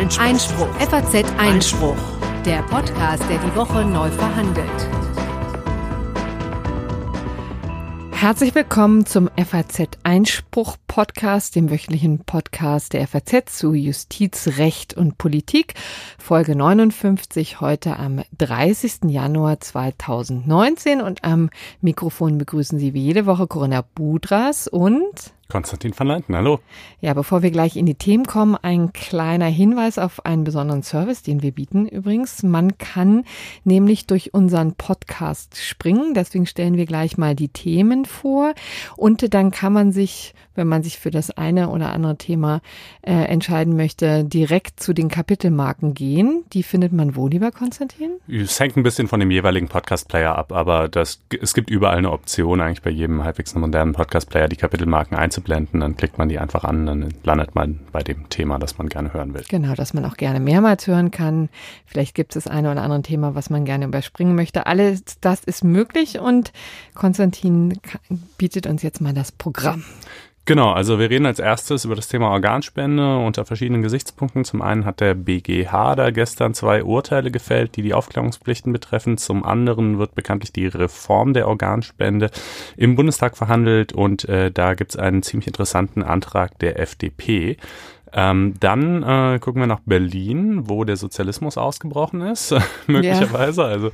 Einspruch. Einspruch. FAZ Einspruch. Der Podcast, der die Woche neu verhandelt. Herzlich willkommen zum FAZ Einspruch Podcast, dem wöchentlichen Podcast der FAZ zu Justiz, Recht und Politik. Folge 59 heute am 30. Januar 2019 und am Mikrofon begrüßen Sie wie jede Woche Corinna Budras und Konstantin van Leinten, hallo. Ja, bevor wir gleich in die Themen kommen, ein kleiner Hinweis auf einen besonderen Service, den wir bieten übrigens. Man kann nämlich durch unseren Podcast springen. Deswegen stellen wir gleich mal die Themen vor. Und dann kann man sich, wenn man sich für das eine oder andere Thema äh, entscheiden möchte, direkt zu den Kapitelmarken gehen. Die findet man wo, lieber Konstantin? Es hängt ein bisschen von dem jeweiligen Podcast-Player ab, aber das, es gibt überall eine Option, eigentlich bei jedem halbwegs modernen Podcast-Player, die Kapitelmarken einzublenden, dann klickt man die einfach an, dann landet man bei dem Thema, das man gerne hören will. Genau, dass man auch gerne mehrmals hören kann. Vielleicht gibt es das eine oder andere Thema, was man gerne überspringen möchte. Alles das ist möglich und Konstantin bietet uns jetzt mal das Programm. Genau, also wir reden als erstes über das Thema Organspende unter verschiedenen Gesichtspunkten. Zum einen hat der BGH da gestern zwei Urteile gefällt, die die Aufklärungspflichten betreffen. Zum anderen wird bekanntlich die Reform der Organspende im Bundestag verhandelt und äh, da gibt es einen ziemlich interessanten Antrag der FDP. Ähm, dann äh, gucken wir nach Berlin, wo der Sozialismus ausgebrochen ist, möglicherweise. Ja. Also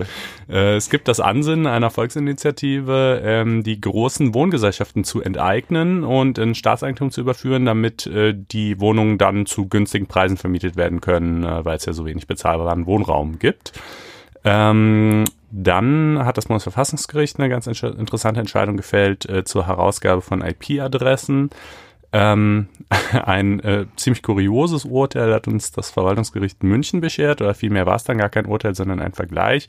äh, es gibt das Ansinnen einer Volksinitiative, ähm, die großen Wohngesellschaften zu enteignen und in Staatseigentum zu überführen, damit äh, die Wohnungen dann zu günstigen Preisen vermietet werden können, äh, weil es ja so wenig bezahlbaren Wohnraum gibt. Ähm, dann hat das Bundesverfassungsgericht eine ganz interessante Entscheidung gefällt äh, zur Herausgabe von IP-Adressen. Ähm, ein äh, ziemlich kurioses Urteil hat uns das Verwaltungsgericht München beschert, oder vielmehr war es dann gar kein Urteil, sondern ein Vergleich.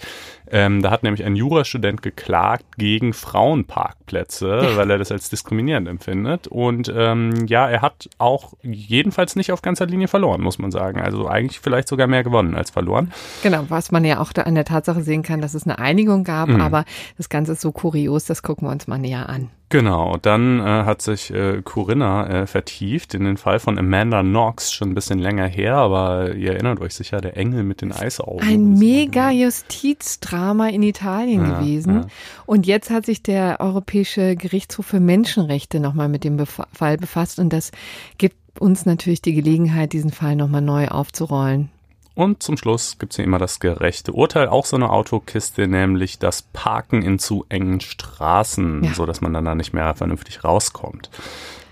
Ähm, da hat nämlich ein Jurastudent geklagt gegen Frauenparkplätze, weil er das als diskriminierend empfindet. Und ähm, ja, er hat auch jedenfalls nicht auf ganzer Linie verloren, muss man sagen. Also eigentlich vielleicht sogar mehr gewonnen als verloren. Genau, was man ja auch an der Tatsache sehen kann, dass es eine Einigung gab, mhm. aber das Ganze ist so kurios, das gucken wir uns mal näher an. Genau, dann äh, hat sich äh, Corinna äh, vertieft in den Fall von Amanda Knox, schon ein bisschen länger her, aber ihr erinnert euch sicher, der Engel mit den Eisaugen. Ein mega Justizdrama in Italien ja, gewesen. Ja. Und jetzt hat sich der Europäische Gerichtshof für Menschenrechte nochmal mit dem Bef Fall befasst und das gibt uns natürlich die Gelegenheit, diesen Fall nochmal neu aufzurollen. Und zum Schluss gibt's hier immer das gerechte Urteil, auch so eine Autokiste, nämlich das Parken in zu engen Straßen, ja. so dass man dann da nicht mehr vernünftig rauskommt.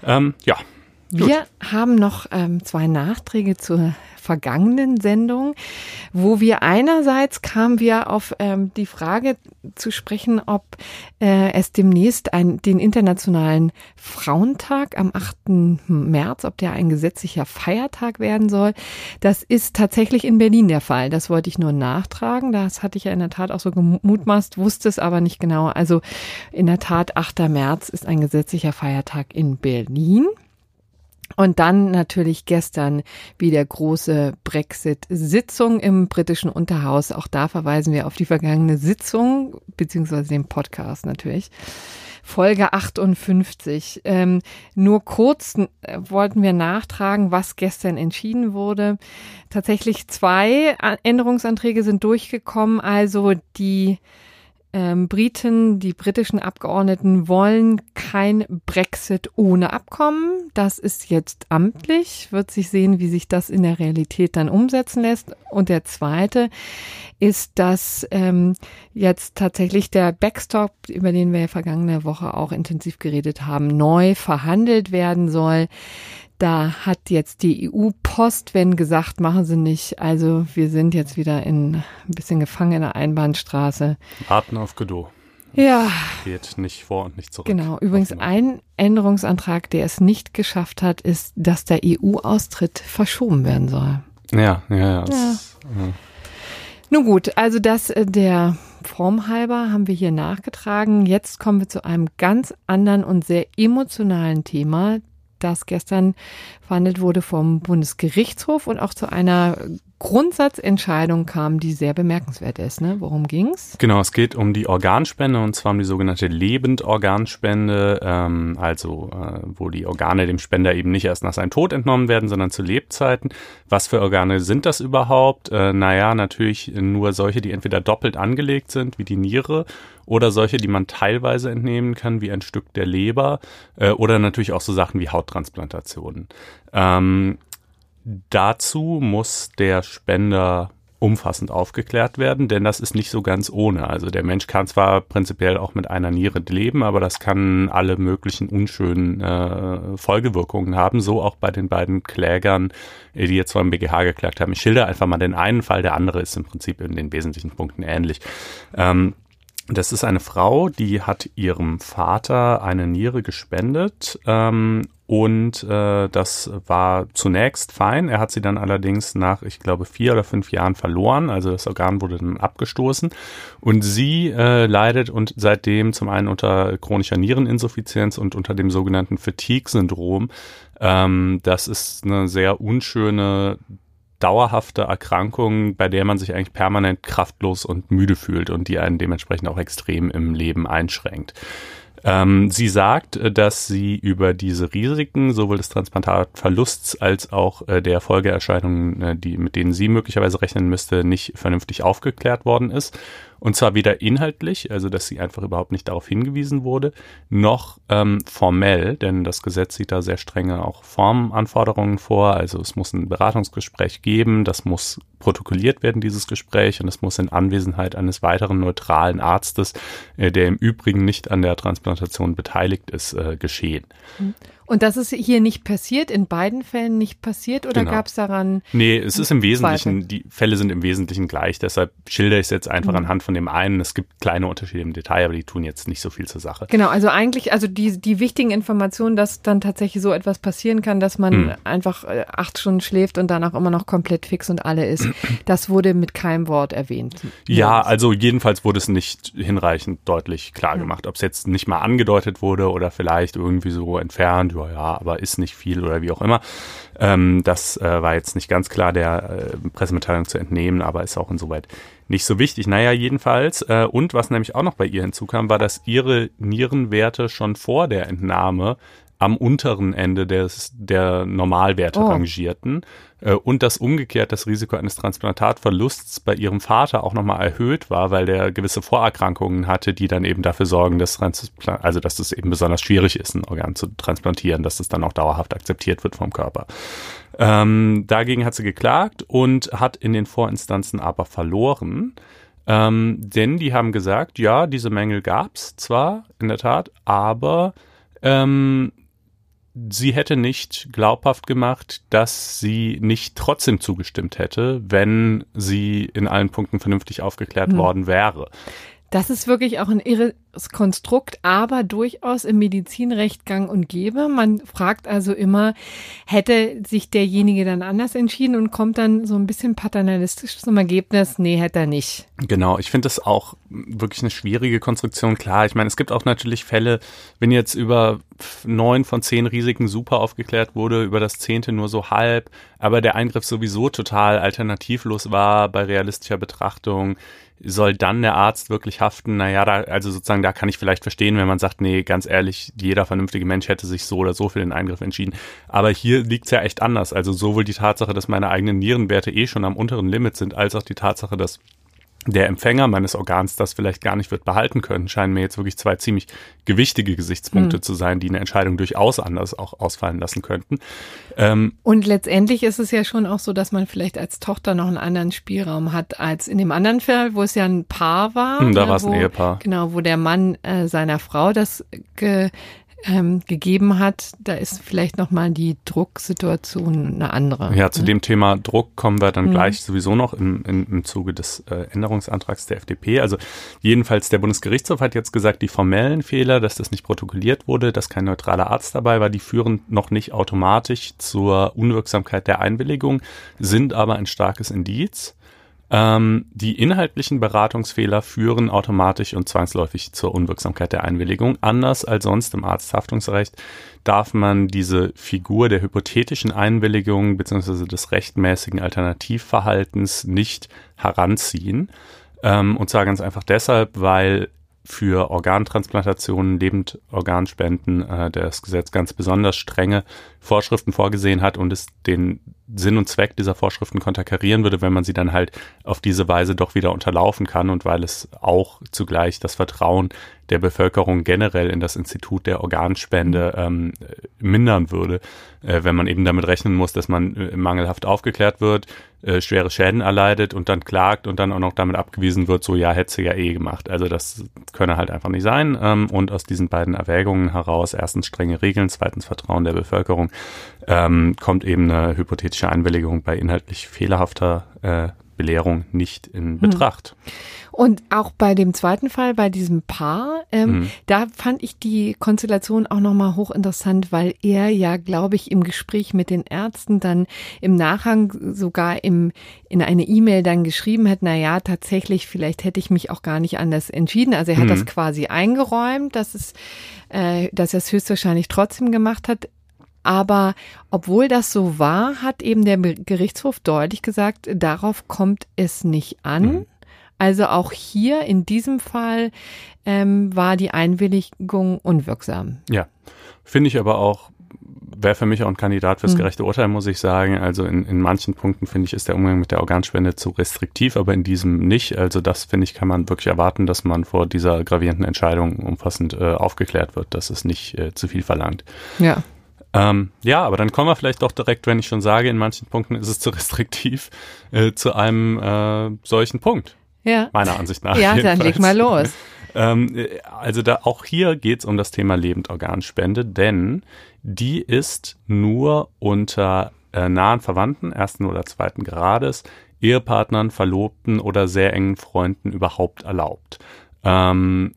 Ähm, ja. Gut. Wir haben noch ähm, zwei Nachträge zur vergangenen Sendung, wo wir einerseits kamen wir auf ähm, die Frage zu sprechen, ob äh, es demnächst ein, den Internationalen Frauentag am 8. März, ob der ein gesetzlicher Feiertag werden soll. Das ist tatsächlich in Berlin der Fall. Das wollte ich nur nachtragen. Das hatte ich ja in der Tat auch so gemutmaßt, wusste es aber nicht genau. Also in der Tat, 8. März ist ein gesetzlicher Feiertag in Berlin. Und dann natürlich gestern wieder große Brexit-Sitzung im britischen Unterhaus. Auch da verweisen wir auf die vergangene Sitzung, beziehungsweise den Podcast natürlich. Folge 58. Ähm, nur kurz äh, wollten wir nachtragen, was gestern entschieden wurde. Tatsächlich zwei Änderungsanträge sind durchgekommen. Also die ähm, Briten, die britischen Abgeordneten wollen kein Brexit ohne Abkommen. Das ist jetzt amtlich, wird sich sehen, wie sich das in der Realität dann umsetzen lässt. Und der zweite ist, dass ähm, jetzt tatsächlich der Backstop, über den wir vergangene Woche auch intensiv geredet haben, neu verhandelt werden soll. Da hat jetzt die EU-Post, wenn gesagt, machen sie nicht. Also wir sind jetzt wieder in ein bisschen gefangen in der Einbahnstraße. Warten auf Godot. Ja. Geht nicht vor und nicht zurück. Genau. Übrigens ein Änderungsantrag, der es nicht geschafft hat, ist, dass der EU-Austritt verschoben werden soll. Ja, ja, ja. ja. ja. Nun gut, also das äh, der Form halber haben wir hier nachgetragen. Jetzt kommen wir zu einem ganz anderen und sehr emotionalen Thema, das gestern verhandelt wurde vom Bundesgerichtshof und auch zu einer Grundsatzentscheidung kam, die sehr bemerkenswert ist. Ne? Worum ging's? Genau, es geht um die Organspende und zwar um die sogenannte Lebendorganspende, ähm, also äh, wo die Organe dem Spender eben nicht erst nach seinem Tod entnommen werden, sondern zu Lebzeiten. Was für Organe sind das überhaupt? Äh, naja, natürlich nur solche, die entweder doppelt angelegt sind, wie die Niere, oder solche, die man teilweise entnehmen kann, wie ein Stück der Leber, äh, oder natürlich auch so Sachen wie Hauttransplantationen. Ähm, Dazu muss der Spender umfassend aufgeklärt werden, denn das ist nicht so ganz ohne. Also der Mensch kann zwar prinzipiell auch mit einer Niere leben, aber das kann alle möglichen unschönen äh, Folgewirkungen haben, so auch bei den beiden Klägern, die jetzt beim BGH geklagt haben. Ich schilder einfach mal den einen Fall, der andere ist im Prinzip in den wesentlichen Punkten ähnlich. Ähm, das ist eine Frau, die hat ihrem Vater eine Niere gespendet ähm, und äh, das war zunächst fein. Er hat sie dann allerdings nach, ich glaube, vier oder fünf Jahren verloren. Also das Organ wurde dann abgestoßen. Und sie äh, leidet und seitdem zum einen unter chronischer Niereninsuffizienz und unter dem sogenannten Fatigue-Syndrom. Ähm, das ist eine sehr unschöne dauerhafte Erkrankung, bei der man sich eigentlich permanent kraftlos und müde fühlt und die einen dementsprechend auch extrem im Leben einschränkt. Ähm, sie sagt, äh, dass sie über diese Risiken sowohl des Transplantatverlusts als auch äh, der Folgeerscheinungen, äh, die, mit denen sie möglicherweise rechnen müsste, nicht vernünftig aufgeklärt worden ist und zwar weder inhaltlich, also dass sie einfach überhaupt nicht darauf hingewiesen wurde, noch ähm, formell, denn das Gesetz sieht da sehr strenge auch Formanforderungen vor. Also es muss ein Beratungsgespräch geben, das muss protokolliert werden, dieses Gespräch, und es muss in Anwesenheit eines weiteren neutralen Arztes, äh, der im Übrigen nicht an der Transplantation beteiligt ist, äh, geschehen. Mhm. Und das ist hier nicht passiert, in beiden Fällen nicht passiert oder genau. gab es daran? Nee, es ist im Wesentlichen, Zweifel? die Fälle sind im Wesentlichen gleich, deshalb schilder ich es jetzt einfach mhm. anhand von dem einen. Es gibt kleine Unterschiede im Detail, aber die tun jetzt nicht so viel zur Sache. Genau, also eigentlich, also die, die wichtigen Informationen, dass dann tatsächlich so etwas passieren kann, dass man mhm. einfach äh, acht Stunden schläft und danach immer noch komplett fix und alle ist, das wurde mit keinem Wort erwähnt. Ja, also jedenfalls wurde es nicht hinreichend deutlich klar gemacht, ob es jetzt nicht mal angedeutet wurde oder vielleicht irgendwie so entfernt ja, ja, aber ist nicht viel oder wie auch immer. Ähm, das äh, war jetzt nicht ganz klar der äh, Pressemitteilung zu entnehmen, aber ist auch insoweit nicht so wichtig. Naja, jedenfalls. Äh, und was nämlich auch noch bei ihr hinzukam, war, dass ihre Nierenwerte schon vor der Entnahme am unteren Ende des, der Normalwerte oh. rangierten äh, und dass umgekehrt das Risiko eines Transplantatverlusts bei ihrem Vater auch nochmal erhöht war, weil der gewisse Vorerkrankungen hatte, die dann eben dafür sorgen, dass Transplant also dass es eben besonders schwierig ist, ein Organ zu transplantieren, dass es dann auch dauerhaft akzeptiert wird vom Körper. Ähm, dagegen hat sie geklagt und hat in den Vorinstanzen aber verloren. Ähm, denn die haben gesagt, ja, diese Mängel gab's zwar in der Tat, aber ähm, sie hätte nicht glaubhaft gemacht, dass sie nicht trotzdem zugestimmt hätte, wenn sie in allen Punkten vernünftig aufgeklärt hm. worden wäre. Das ist wirklich auch ein irres Konstrukt, aber durchaus im Medizinrecht gang und gäbe. Man fragt also immer, hätte sich derjenige dann anders entschieden und kommt dann so ein bisschen paternalistisch zum Ergebnis, nee, hätte er nicht. Genau, ich finde das auch wirklich eine schwierige Konstruktion. Klar, ich meine, es gibt auch natürlich Fälle, wenn jetzt über neun von zehn Risiken super aufgeklärt wurde, über das zehnte nur so halb, aber der Eingriff sowieso total alternativlos war bei realistischer Betrachtung, soll dann der Arzt wirklich haften? Naja, da, also sozusagen, da kann ich vielleicht verstehen, wenn man sagt, nee, ganz ehrlich, jeder vernünftige Mensch hätte sich so oder so für den Eingriff entschieden. Aber hier liegt's ja echt anders. Also sowohl die Tatsache, dass meine eigenen Nierenwerte eh schon am unteren Limit sind, als auch die Tatsache, dass der Empfänger meines Organs das vielleicht gar nicht wird behalten können, scheinen mir jetzt wirklich zwei ziemlich gewichtige Gesichtspunkte mhm. zu sein, die eine Entscheidung durchaus anders auch ausfallen lassen könnten. Ähm, und letztendlich ist es ja schon auch so, dass man vielleicht als Tochter noch einen anderen Spielraum hat als in dem anderen Fall, wo es ja ein Paar war. Hm, da war es ein Ehepaar. Genau, wo der Mann äh, seiner Frau das ge ähm, gegeben hat, da ist vielleicht nochmal die Drucksituation eine andere. Ja, zu ne? dem Thema Druck kommen wir dann mhm. gleich sowieso noch im, im, im Zuge des äh, Änderungsantrags der FDP. Also jedenfalls der Bundesgerichtshof hat jetzt gesagt, die formellen Fehler, dass das nicht protokolliert wurde, dass kein neutraler Arzt dabei war, die führen noch nicht automatisch zur Unwirksamkeit der Einwilligung, sind aber ein starkes Indiz. Ähm, die inhaltlichen Beratungsfehler führen automatisch und zwangsläufig zur Unwirksamkeit der Einwilligung. Anders als sonst im Arzthaftungsrecht darf man diese Figur der hypothetischen Einwilligung bzw. des rechtmäßigen Alternativverhaltens nicht heranziehen. Ähm, und zwar ganz einfach deshalb, weil für Organtransplantationen, Lebendorganspenden äh, das Gesetz ganz besonders strenge Vorschriften vorgesehen hat und es den Sinn und Zweck dieser Vorschriften konterkarieren würde, wenn man sie dann halt auf diese Weise doch wieder unterlaufen kann und weil es auch zugleich das Vertrauen der Bevölkerung generell in das Institut der Organspende ähm, mindern würde, äh, wenn man eben damit rechnen muss, dass man äh, mangelhaft aufgeklärt wird, äh, schwere Schäden erleidet und dann klagt und dann auch noch damit abgewiesen wird, so ja, hätte sie ja eh gemacht. Also das könne halt einfach nicht sein. Ähm, und aus diesen beiden Erwägungen heraus, erstens strenge Regeln, zweitens Vertrauen der Bevölkerung, ähm, kommt eben eine hypothetische Einwilligung bei inhaltlich fehlerhafter äh, Belehrung nicht in hm. Betracht. Und auch bei dem zweiten Fall, bei diesem Paar, ähm, mhm. da fand ich die Konstellation auch nochmal hochinteressant, weil er ja, glaube ich, im Gespräch mit den Ärzten dann im Nachhang sogar im, in eine E-Mail dann geschrieben hat, na ja, tatsächlich, vielleicht hätte ich mich auch gar nicht anders entschieden. Also er hat mhm. das quasi eingeräumt, dass es, äh, dass er es höchstwahrscheinlich trotzdem gemacht hat. Aber obwohl das so war, hat eben der Gerichtshof deutlich gesagt, darauf kommt es nicht an. Mhm. Also auch hier in diesem Fall ähm, war die Einwilligung unwirksam. Ja, finde ich aber auch wäre für mich auch ein Kandidat fürs mhm. gerechte Urteil, muss ich sagen. Also in, in manchen Punkten finde ich, ist der Umgang mit der Organspende zu restriktiv, aber in diesem nicht. Also das finde ich, kann man wirklich erwarten, dass man vor dieser gravierenden Entscheidung umfassend äh, aufgeklärt wird, dass es nicht äh, zu viel verlangt. Ja. Ähm, ja, aber dann kommen wir vielleicht doch direkt, wenn ich schon sage, in manchen Punkten ist es zu restriktiv, äh, zu einem äh, solchen Punkt. Ja. Meiner Ansicht nach. Ja, jedenfalls. dann leg mal los. ähm, also da auch hier geht's um das Thema Lebendorganspende, denn die ist nur unter äh, nahen Verwandten ersten oder zweiten Grades, Ehepartnern, Verlobten oder sehr engen Freunden überhaupt erlaubt. Ähm,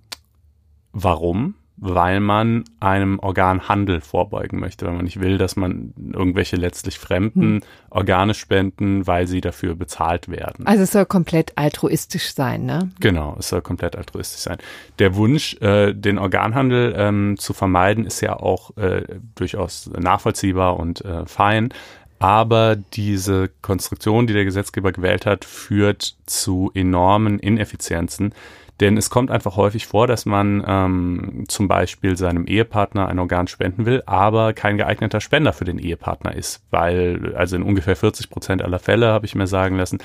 warum? Weil man einem Organhandel vorbeugen möchte, weil man nicht will, dass man irgendwelche letztlich Fremden hm. Organe spenden, weil sie dafür bezahlt werden. Also es soll komplett altruistisch sein, ne? Genau, es soll komplett altruistisch sein. Der Wunsch, äh, den Organhandel ähm, zu vermeiden, ist ja auch äh, durchaus nachvollziehbar und äh, fein. Aber diese Konstruktion, die der Gesetzgeber gewählt hat, führt zu enormen Ineffizienzen, denn es kommt einfach häufig vor, dass man ähm, zum Beispiel seinem Ehepartner ein Organ spenden will, aber kein geeigneter Spender für den Ehepartner ist. Weil, also in ungefähr 40 Prozent aller Fälle, habe ich mir sagen lassen,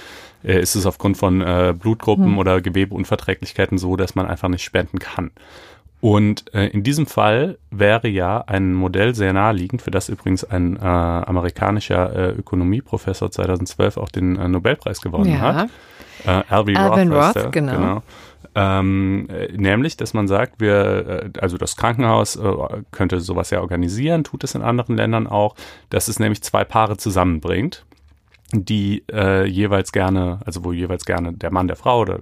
äh, ist es aufgrund von äh, Blutgruppen hm. oder Gewebeunverträglichkeiten so, dass man einfach nicht spenden kann. Und äh, in diesem Fall wäre ja ein Modell sehr naheliegend, für das übrigens ein äh, amerikanischer äh, Ökonomieprofessor 2012 auch den äh, Nobelpreis gewonnen ja. hat. Äh, Alvin Roth, Roth genau. genau. Ähm, äh, nämlich, dass man sagt, wir, äh, also das Krankenhaus äh, könnte sowas ja organisieren, tut es in anderen Ländern auch, dass es nämlich zwei Paare zusammenbringt, die äh, jeweils gerne, also wo jeweils gerne der Mann der Frau oder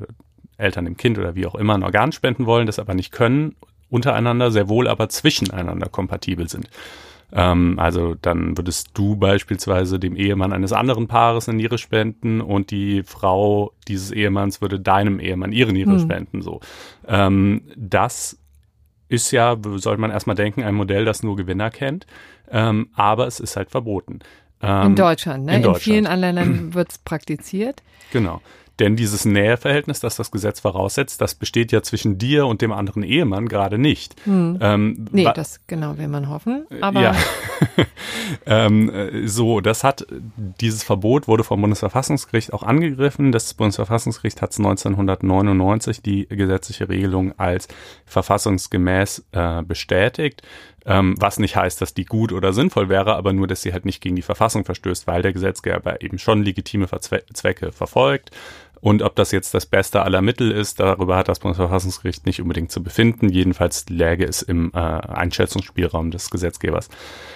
Eltern dem Kind oder wie auch immer ein Organ spenden wollen, das aber nicht können, untereinander, sehr wohl aber zwischeneinander kompatibel sind. Ähm, also dann würdest du beispielsweise dem Ehemann eines anderen Paares eine Niere spenden und die Frau dieses Ehemanns würde deinem Ehemann ihre Niere mhm. spenden. So, ähm, das ist ja, sollte man erstmal denken, ein Modell, das nur Gewinner kennt, ähm, aber es ist halt verboten. Ähm, in Deutschland, ne? In, Deutschland. in vielen anderen Ländern wird es praktiziert. Genau. Denn dieses Näheverhältnis, das das Gesetz voraussetzt, das besteht ja zwischen dir und dem anderen Ehemann gerade nicht. Hm. Ähm, nee, das genau will man hoffen. Aber ja. ähm, so, das hat dieses Verbot wurde vom Bundesverfassungsgericht auch angegriffen. Das Bundesverfassungsgericht hat 1999 die gesetzliche Regelung als verfassungsgemäß äh, bestätigt. Ähm, was nicht heißt, dass die gut oder sinnvoll wäre, aber nur, dass sie halt nicht gegen die Verfassung verstößt, weil der Gesetzgeber eben schon legitime Zwecke verfolgt. Und ob das jetzt das beste aller Mittel ist, darüber hat das Bundesverfassungsgericht nicht unbedingt zu befinden. Jedenfalls läge es im äh, Einschätzungsspielraum des Gesetzgebers.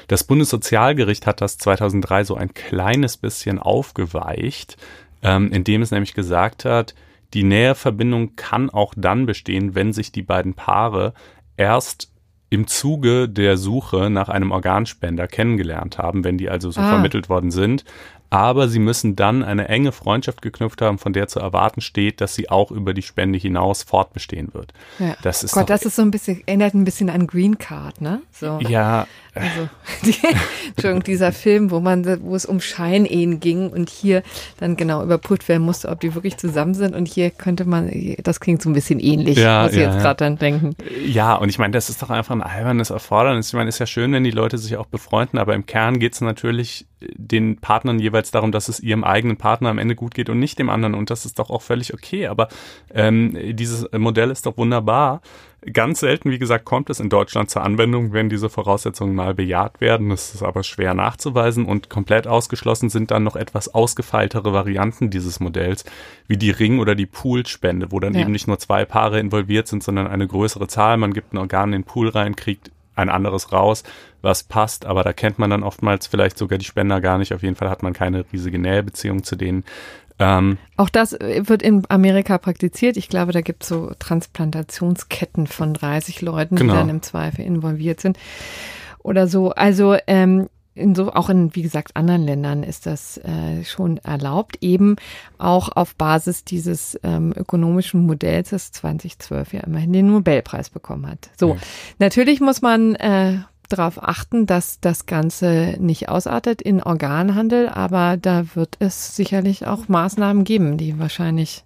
Das Bundessozialgericht hat das 2003 so ein kleines bisschen aufgeweicht, ähm, indem es nämlich gesagt hat, die Näherverbindung kann auch dann bestehen, wenn sich die beiden Paare erst im Zuge der Suche nach einem Organspender kennengelernt haben, wenn die also so ah. vermittelt worden sind, aber sie müssen dann eine enge Freundschaft geknüpft haben, von der zu erwarten steht, dass sie auch über die Spende hinaus fortbestehen wird. Ja. Das ist Gott, das ist so ein bisschen, erinnert ein bisschen an Green Card, ne? So. Ja. Also, die, Entschuldigung, dieser Film, wo man, wo es um Scheinehen ging und hier dann genau überprüft werden musste, ob die wirklich zusammen sind und hier könnte man, das klingt so ein bisschen ähnlich, ja, muss ich ja, jetzt gerade dann denken. Ja, und ich meine, das ist doch einfach ein albernes Erfordernis. Ich meine, es ist ja schön, wenn die Leute sich auch befreunden, aber im Kern geht es natürlich den Partnern jeweils darum, dass es ihrem eigenen Partner am Ende gut geht und nicht dem anderen. Und das ist doch auch völlig okay. Aber ähm, dieses Modell ist doch wunderbar. Ganz selten, wie gesagt, kommt es in Deutschland zur Anwendung, wenn diese Voraussetzungen mal bejaht werden. Das ist aber schwer nachzuweisen und komplett ausgeschlossen sind dann noch etwas ausgefeiltere Varianten dieses Modells, wie die Ring- oder die Poolspende, wo dann ja. eben nicht nur zwei Paare involviert sind, sondern eine größere Zahl. Man gibt ein Organ in den Pool rein, kriegt ein anderes raus, was passt, aber da kennt man dann oftmals vielleicht sogar die Spender gar nicht. Auf jeden Fall hat man keine riesige Nähebeziehung zu denen. Ähm, Auch das wird in Amerika praktiziert. Ich glaube, da gibt es so Transplantationsketten von 30 Leuten, genau. die dann im Zweifel involviert sind oder so. Also ähm, in so, auch in, wie gesagt, anderen Ländern ist das äh, schon erlaubt, eben auch auf Basis dieses ähm, ökonomischen Modells, das 2012 ja immerhin den Nobelpreis bekommen hat. So, ja. natürlich muss man äh, darauf achten, dass das Ganze nicht ausartet in Organhandel, aber da wird es sicherlich auch Maßnahmen geben, die wahrscheinlich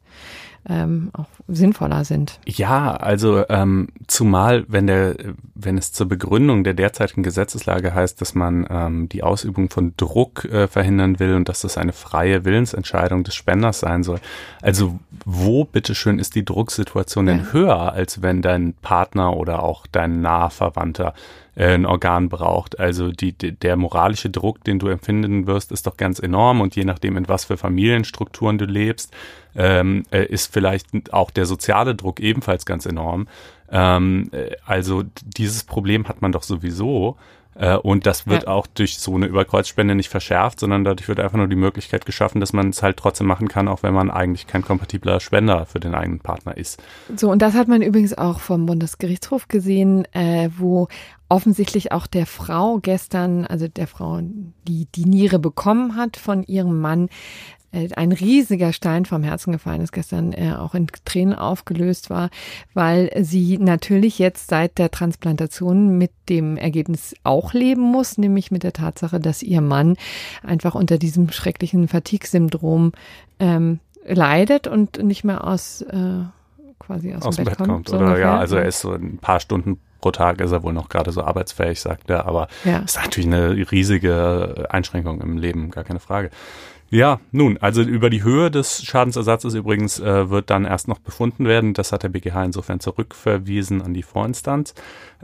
ähm, auch sinnvoller sind. Ja, also ähm, zumal wenn der, wenn es zur Begründung der derzeitigen Gesetzeslage heißt, dass man ähm, die Ausübung von Druck äh, verhindern will und dass das eine freie Willensentscheidung des Spenders sein soll. Also wo bitteschön ist die Drucksituation denn ja. höher, als wenn dein Partner oder auch dein naher Verwandter äh, ein Organ braucht. Also die, der moralische Druck, den du empfinden wirst, ist doch ganz enorm und je nachdem, in was für Familienstrukturen du lebst, ähm, äh, ist vielleicht auch der soziale Druck ebenfalls ganz enorm. Ähm, äh, also dieses Problem hat man doch sowieso. Äh, und das wird ja. auch durch so eine Überkreuzspende nicht verschärft, sondern dadurch wird einfach nur die Möglichkeit geschaffen, dass man es halt trotzdem machen kann, auch wenn man eigentlich kein kompatibler Spender für den eigenen Partner ist. So, und das hat man übrigens auch vom Bundesgerichtshof gesehen, äh, wo offensichtlich auch der Frau gestern, also der Frau, die die Niere bekommen hat von ihrem Mann, ein riesiger Stein vom Herzen gefallen ist, gestern äh, auch in Tränen aufgelöst war, weil sie natürlich jetzt seit der Transplantation mit dem Ergebnis auch leben muss, nämlich mit der Tatsache, dass ihr Mann einfach unter diesem schrecklichen Fatigue-Syndrom ähm, leidet und nicht mehr aus äh, quasi aus, aus dem Bett, Bett kommt. so oder ungefähr. ja, also er ist so ein paar Stunden pro Tag ist er wohl noch gerade so arbeitsfähig, sagt er, aber ja. ist natürlich eine riesige Einschränkung im Leben, gar keine Frage. Ja, nun, also über die Höhe des Schadensersatzes übrigens äh, wird dann erst noch befunden werden. Das hat der BGH insofern zurückverwiesen an die Vorinstanz.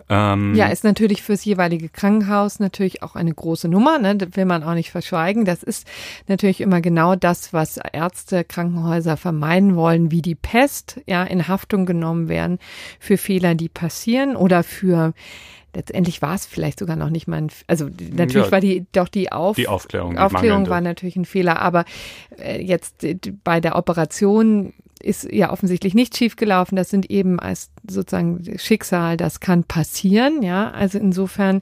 Ähm, ja, ist natürlich fürs jeweilige Krankenhaus natürlich auch eine große Nummer, ne? Das will man auch nicht verschweigen. Das ist natürlich immer genau das, was Ärzte, Krankenhäuser vermeiden wollen, wie die Pest, ja, in Haftung genommen werden für Fehler, die passieren oder für letztendlich war es vielleicht sogar noch nicht mal ein, also natürlich ja, war die doch die, Auf, die Aufklärung, die Aufklärung war natürlich ein Fehler, aber äh, jetzt äh, bei der Operation ist ja offensichtlich nicht schiefgelaufen. Das sind eben als sozusagen Schicksal, das kann passieren, ja. Also insofern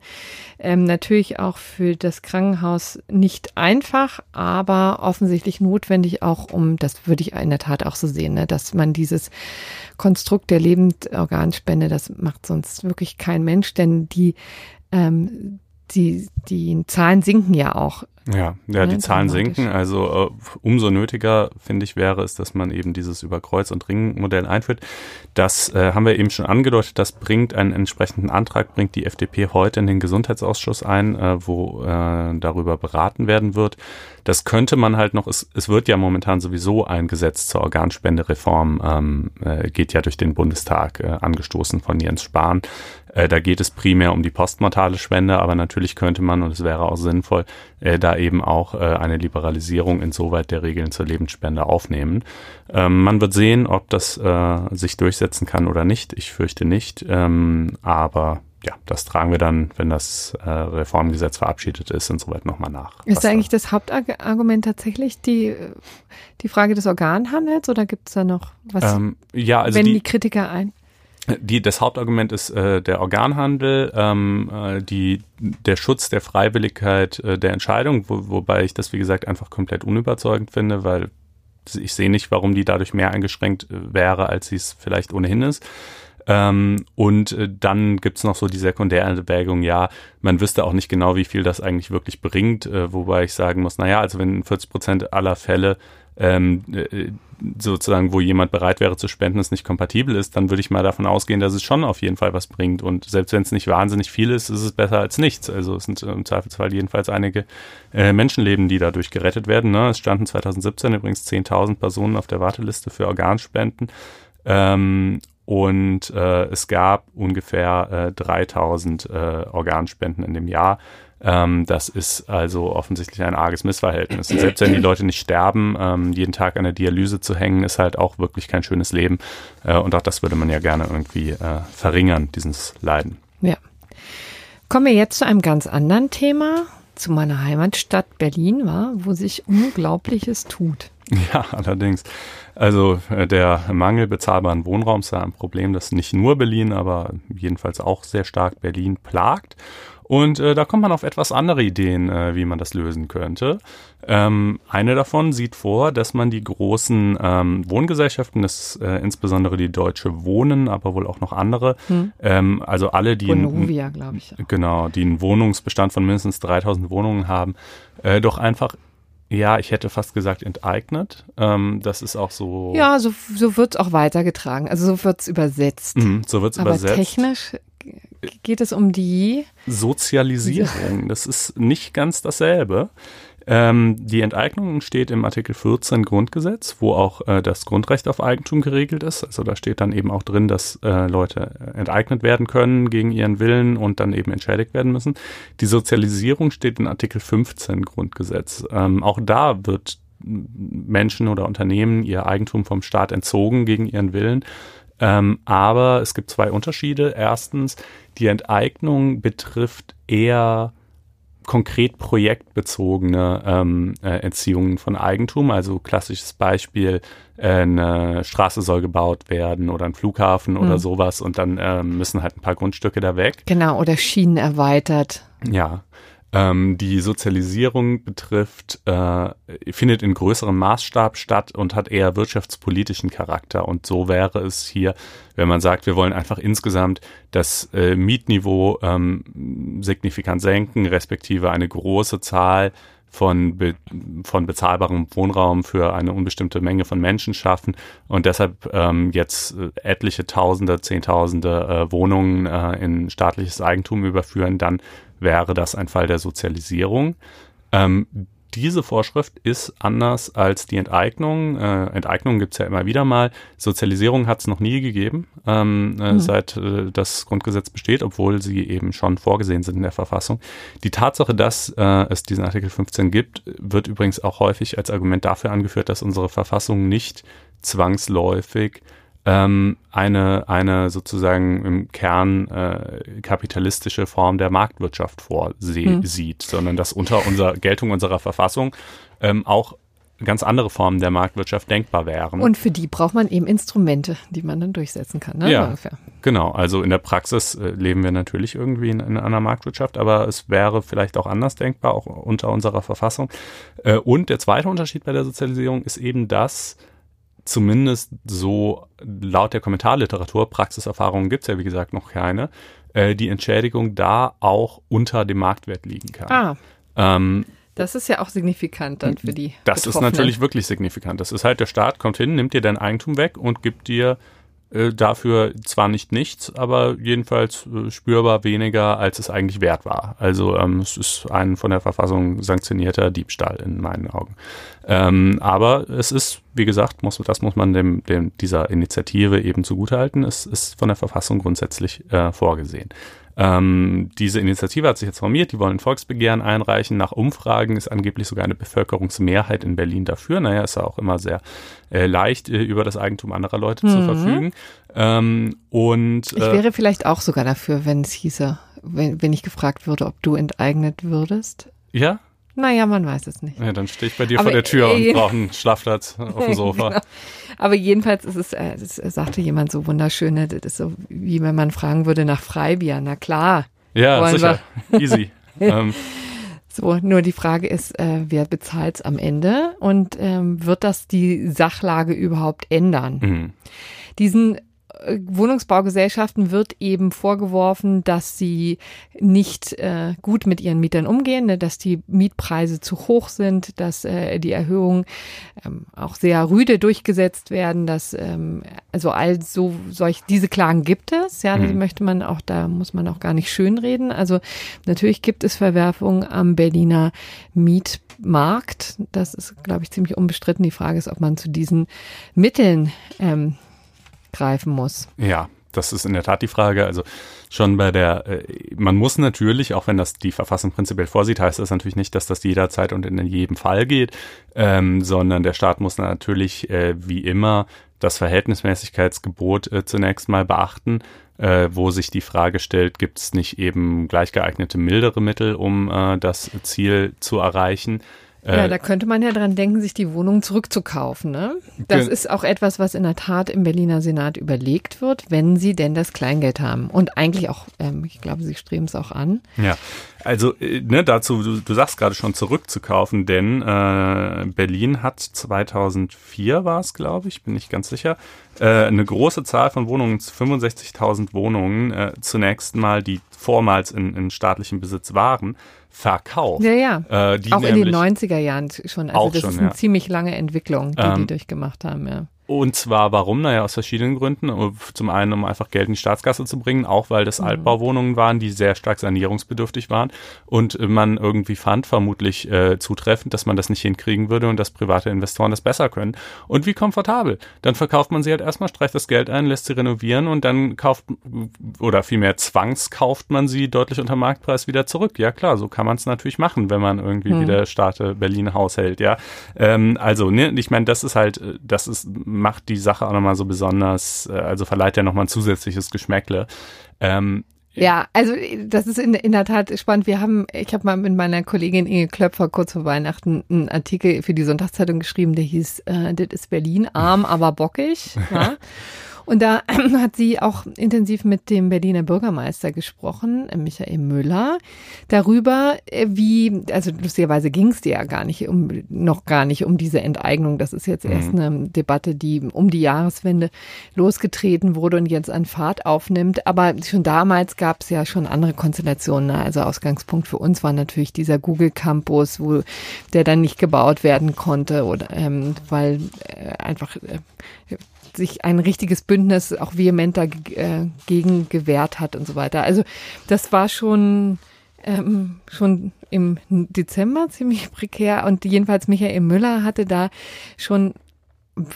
ähm, natürlich auch für das Krankenhaus nicht einfach, aber offensichtlich notwendig auch, um, das würde ich in der Tat auch so sehen, ne, dass man dieses Konstrukt der Lebendorganspende, das macht sonst wirklich kein Mensch, denn die ähm, die, die Zahlen sinken ja auch ja, ja, die Zahlen sinken. Also äh, umso nötiger, finde ich, wäre es, dass man eben dieses über Kreuz- und Ring-Modell einführt. Das äh, haben wir eben schon angedeutet. Das bringt einen entsprechenden Antrag, bringt die FDP heute in den Gesundheitsausschuss ein, äh, wo äh, darüber beraten werden wird. Das könnte man halt noch, es, es wird ja momentan sowieso ein Gesetz zur Organspendereform, ähm, äh, geht ja durch den Bundestag, äh, angestoßen von Jens Spahn. Äh, da geht es primär um die postmortale Spende, aber natürlich könnte man, und es wäre auch sinnvoll, äh, da eben auch äh, eine Liberalisierung insoweit der Regeln zur Lebensspende aufnehmen. Ähm, man wird sehen, ob das äh, sich durchsetzen kann oder nicht. Ich fürchte nicht, ähm, aber ja, das tragen wir dann, wenn das äh, Reformgesetz verabschiedet ist, insoweit nochmal nach. Ist da eigentlich das Hauptargument tatsächlich die, die Frage des Organhandels oder gibt es da noch was? Ähm, ja, also wenn die, die Kritiker ein? Die, das Hauptargument ist äh, der Organhandel, ähm, äh, die, der Schutz der Freiwilligkeit äh, der Entscheidung, wo, wobei ich das, wie gesagt, einfach komplett unüberzeugend finde, weil ich sehe nicht, warum die dadurch mehr eingeschränkt äh, wäre, als sie es vielleicht ohnehin ist. Ähm, und äh, dann gibt's noch so die Sekundärerwägung, ja, man wüsste auch nicht genau, wie viel das eigentlich wirklich bringt, äh, wobei ich sagen muss, naja, also wenn 40 Prozent aller Fälle ähm, äh, sozusagen, wo jemand bereit wäre zu spenden, es nicht kompatibel ist, dann würde ich mal davon ausgehen, dass es schon auf jeden Fall was bringt. Und selbst wenn es nicht wahnsinnig viel ist, ist es besser als nichts. Also es sind im Zweifelsfall jedenfalls einige äh, Menschenleben, die dadurch gerettet werden. Ne? Es standen 2017 übrigens 10.000 Personen auf der Warteliste für Organspenden. Ähm, und äh, es gab ungefähr äh, 3000 äh, Organspenden in dem Jahr. Ähm, das ist also offensichtlich ein arges Missverhältnis. Und selbst wenn die Leute nicht sterben, ähm, jeden Tag an der Dialyse zu hängen, ist halt auch wirklich kein schönes Leben. Äh, und auch das würde man ja gerne irgendwie äh, verringern, dieses Leiden. Ja. Kommen wir jetzt zu einem ganz anderen Thema, zu meiner Heimatstadt Berlin, war, wo sich Unglaubliches tut. Ja, allerdings. Also äh, der Mangel bezahlbaren Wohnraums ist ein Problem, das nicht nur Berlin, aber jedenfalls auch sehr stark Berlin plagt. Und äh, da kommt man auf etwas andere Ideen, äh, wie man das lösen könnte. Ähm, eine davon sieht vor, dass man die großen ähm, Wohngesellschaften, das äh, insbesondere die Deutsche Wohnen, aber wohl auch noch andere, hm. ähm, also alle, die Bonovia, glaube ich. Genau, die einen Wohnungsbestand von mindestens 3000 Wohnungen haben, äh, doch einfach ja, ich hätte fast gesagt enteignet. Ähm, das ist auch so. Ja, so, so wird es auch weitergetragen. Also so wird es übersetzt. Mhm, so wird es übersetzt. Aber technisch geht es um die Sozialisierung. Das ist nicht ganz dasselbe. Ähm, die Enteignung steht im Artikel 14 Grundgesetz, wo auch äh, das Grundrecht auf Eigentum geregelt ist. Also da steht dann eben auch drin, dass äh, Leute enteignet werden können gegen ihren Willen und dann eben entschädigt werden müssen. Die Sozialisierung steht in Artikel 15 Grundgesetz. Ähm, auch da wird Menschen oder Unternehmen ihr Eigentum vom Staat entzogen gegen ihren Willen. Ähm, aber es gibt zwei Unterschiede. Erstens, die Enteignung betrifft eher konkret projektbezogene ähm, äh, Entziehungen von Eigentum. Also klassisches Beispiel, äh, eine Straße soll gebaut werden oder ein Flughafen mhm. oder hm. sowas und dann äh, müssen halt ein paar Grundstücke da weg. Genau, oder Schienen erweitert. Ja, ähm, die Sozialisierung betrifft, äh, findet in größerem Maßstab statt und hat eher wirtschaftspolitischen Charakter. Und so wäre es hier, wenn man sagt, wir wollen einfach insgesamt das äh, Mietniveau ähm, signifikant senken, respektive eine große Zahl von, be von bezahlbarem Wohnraum für eine unbestimmte Menge von Menschen schaffen und deshalb ähm, jetzt äh, etliche Tausende, Zehntausende äh, Wohnungen äh, in staatliches Eigentum überführen, dann wäre das ein Fall der Sozialisierung. Ähm, diese Vorschrift ist anders als die Enteignung. Äh, Enteignung gibt's ja immer wieder mal. Sozialisierung hat es noch nie gegeben, ähm, äh, mhm. seit äh, das Grundgesetz besteht, obwohl sie eben schon vorgesehen sind in der Verfassung. Die Tatsache, dass äh, es diesen Artikel 15 gibt, wird übrigens auch häufig als Argument dafür angeführt, dass unsere Verfassung nicht zwangsläufig ähm, eine, eine sozusagen im Kern äh, kapitalistische Form der Marktwirtschaft vorsieht, hm. sondern dass unter unserer Geltung unserer Verfassung ähm, auch ganz andere Formen der Marktwirtschaft denkbar wären. Und für die braucht man eben Instrumente, die man dann durchsetzen kann. Ne? Ja, ungefähr. genau. Also in der Praxis äh, leben wir natürlich irgendwie in, in, einer Marktwirtschaft, aber es wäre vielleicht auch anders denkbar, auch unter unserer Verfassung. Äh, und der zweite Unterschied bei der Sozialisierung ist eben das, zumindest so laut der Kommentarliteratur, Praxiserfahrungen gibt es ja wie gesagt noch keine, äh, die Entschädigung da auch unter dem Marktwert liegen kann. Ah. Ähm, das ist ja auch signifikant dann für die. Das ist natürlich wirklich signifikant. Das ist halt, der Staat kommt hin, nimmt dir dein Eigentum weg und gibt dir äh, dafür zwar nicht nichts, aber jedenfalls äh, spürbar weniger, als es eigentlich wert war. Also ähm, es ist ein von der Verfassung sanktionierter Diebstahl in meinen Augen. Ähm, aber es ist, wie gesagt, muss, das muss man dem, dem dieser Initiative eben zugutehalten. Es ist von der Verfassung grundsätzlich äh, vorgesehen. Ähm, diese Initiative hat sich jetzt formiert, die wollen Volksbegehren einreichen. Nach Umfragen ist angeblich sogar eine Bevölkerungsmehrheit in Berlin dafür. Naja, ist ja auch immer sehr äh, leicht, äh, über das Eigentum anderer Leute mhm. zu verfügen. Ähm, und, äh, ich wäre vielleicht auch sogar dafür, wenn es hieße, wenn, wenn ich gefragt würde, ob du enteignet würdest. Ja? Naja, man weiß es nicht. Ja, dann stehe ich bei dir Aber, vor der Tür äh, und brauche einen Schlafplatz auf dem Sofa. Genau. Aber jedenfalls ist es, äh, das sagte jemand so wunderschön, ne, das ist so, wie wenn man fragen würde nach Freibier. Na klar. Ja, sicher. Easy. ähm. So, nur die Frage ist, äh, wer bezahlt es am Ende und ähm, wird das die Sachlage überhaupt ändern? Mhm. Diesen Wohnungsbaugesellschaften wird eben vorgeworfen, dass sie nicht äh, gut mit ihren Mietern umgehen, ne, dass die Mietpreise zu hoch sind, dass äh, die Erhöhungen ähm, auch sehr rüde durchgesetzt werden, dass ähm, also all so solch diese Klagen gibt es, ja, mhm. die möchte man auch, da muss man auch gar nicht schönreden. Also natürlich gibt es Verwerfungen am Berliner Mietmarkt. Das ist, glaube ich, ziemlich unbestritten. Die Frage ist, ob man zu diesen Mitteln ähm, greifen muss. Ja, das ist in der Tat die Frage. Also schon bei der, äh, man muss natürlich, auch wenn das die Verfassung prinzipiell vorsieht, heißt das natürlich nicht, dass das jederzeit und in jedem Fall geht, ähm, sondern der Staat muss natürlich äh, wie immer das Verhältnismäßigkeitsgebot äh, zunächst mal beachten, äh, wo sich die Frage stellt, gibt es nicht eben gleichgeeignete mildere Mittel, um äh, das Ziel zu erreichen? Ja, äh, da könnte man ja dran denken, sich die Wohnung zurückzukaufen. Ne? Das ist auch etwas, was in der Tat im Berliner Senat überlegt wird, wenn sie denn das Kleingeld haben. Und eigentlich auch, ähm, ich glaube, sie streben es auch an. Ja, also äh, ne, dazu, du, du sagst gerade schon zurückzukaufen, denn äh, Berlin hat 2004 war es, glaube ich, bin ich ganz sicher, äh, eine große Zahl von Wohnungen, 65.000 Wohnungen, äh, zunächst mal, die vormals in, in staatlichem Besitz waren, verkauft. Ja, ja. Äh, auch in den 90er Jahren schon. Also das schon, ist eine ja. ziemlich lange Entwicklung, die ähm, die durchgemacht haben, ja. Und zwar warum? Naja, aus verschiedenen Gründen. Zum einen, um einfach Geld in die Staatskasse zu bringen, auch weil das mhm. Altbauwohnungen waren, die sehr stark sanierungsbedürftig waren. Und man irgendwie fand, vermutlich äh, zutreffend, dass man das nicht hinkriegen würde und dass private Investoren das besser können. Und wie komfortabel. Dann verkauft man sie halt erstmal, streicht das Geld ein, lässt sie renovieren und dann kauft, oder vielmehr zwangskauft man sie deutlich unter Marktpreis wieder zurück. Ja klar, so kann man es natürlich machen, wenn man irgendwie mhm. wieder Staate Berlin Haushält, ja. Ähm, also, ne, ich meine, das ist halt, äh, das ist macht die Sache auch nochmal so besonders, äh, also verleiht ja nochmal ein zusätzliches Geschmäckle. Ähm, ja, also das ist in, in der Tat spannend. Wir haben, ich habe mal mit meiner Kollegin Inge Klöpfer kurz vor Weihnachten einen Artikel für die Sonntagszeitung geschrieben, der hieß, äh, das ist Berlin, arm, aber bockig. Ja? Und da hat sie auch intensiv mit dem Berliner Bürgermeister gesprochen, äh, Michael Müller, darüber, äh, wie, also lustigerweise ging es dir ja gar nicht um, noch gar nicht um diese Enteignung. Das ist jetzt erst mhm. eine Debatte, die um die Jahreswende losgetreten wurde und jetzt an Fahrt aufnimmt. Aber schon damals gab es ja schon andere Konstellationen. Ne? Also Ausgangspunkt für uns war natürlich dieser Google Campus, wo der dann nicht gebaut werden konnte oder ähm, weil äh, einfach äh, sich ein richtiges Bündnis auch vehement dagegen äh, gewehrt hat und so weiter. Also das war schon ähm, schon im Dezember ziemlich prekär und jedenfalls Michael Müller hatte da schon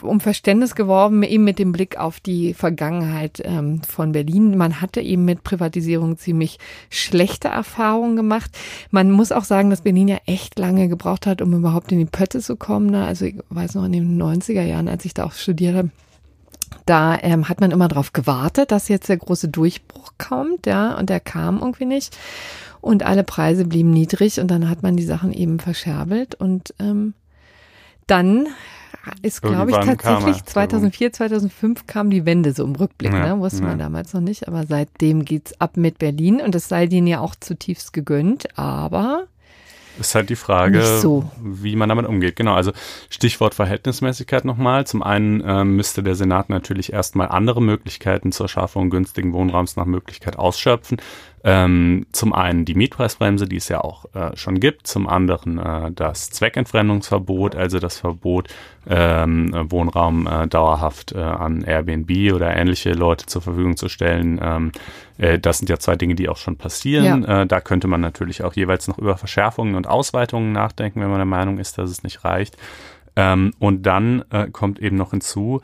um Verständnis geworben, eben mit dem Blick auf die Vergangenheit ähm, von Berlin. Man hatte eben mit Privatisierung ziemlich schlechte Erfahrungen gemacht. Man muss auch sagen, dass Berlin ja echt lange gebraucht hat, um überhaupt in die Pötte zu kommen. Ne? Also ich weiß noch in den 90er Jahren, als ich da auch studiert habe, da ähm, hat man immer darauf gewartet, dass jetzt der große Durchbruch kommt, ja, und der kam irgendwie nicht. Und alle Preise blieben niedrig und dann hat man die Sachen eben verscherbelt und ähm, dann ist, glaube ich, tatsächlich 2004, 2005 kam die Wende so im Rückblick, ja, ne? wusste ja. man damals noch nicht, aber seitdem geht's ab mit Berlin und es sei denen ja auch zutiefst gegönnt, aber ist halt die Frage, so. wie man damit umgeht. Genau, also Stichwort Verhältnismäßigkeit nochmal. Zum einen ähm, müsste der Senat natürlich erstmal andere Möglichkeiten zur Schaffung günstigen Wohnraums nach Möglichkeit ausschöpfen. Ähm, zum einen die Mietpreisbremse, die es ja auch äh, schon gibt, zum anderen äh, das Zweckentfremdungsverbot, also das Verbot, ähm, Wohnraum äh, dauerhaft äh, an Airbnb oder ähnliche Leute zur Verfügung zu stellen. Ähm, äh, das sind ja zwei Dinge, die auch schon passieren. Ja. Äh, da könnte man natürlich auch jeweils noch über Verschärfungen und Ausweitungen nachdenken, wenn man der Meinung ist, dass es nicht reicht. Ähm, und dann kommt eben noch hinzu,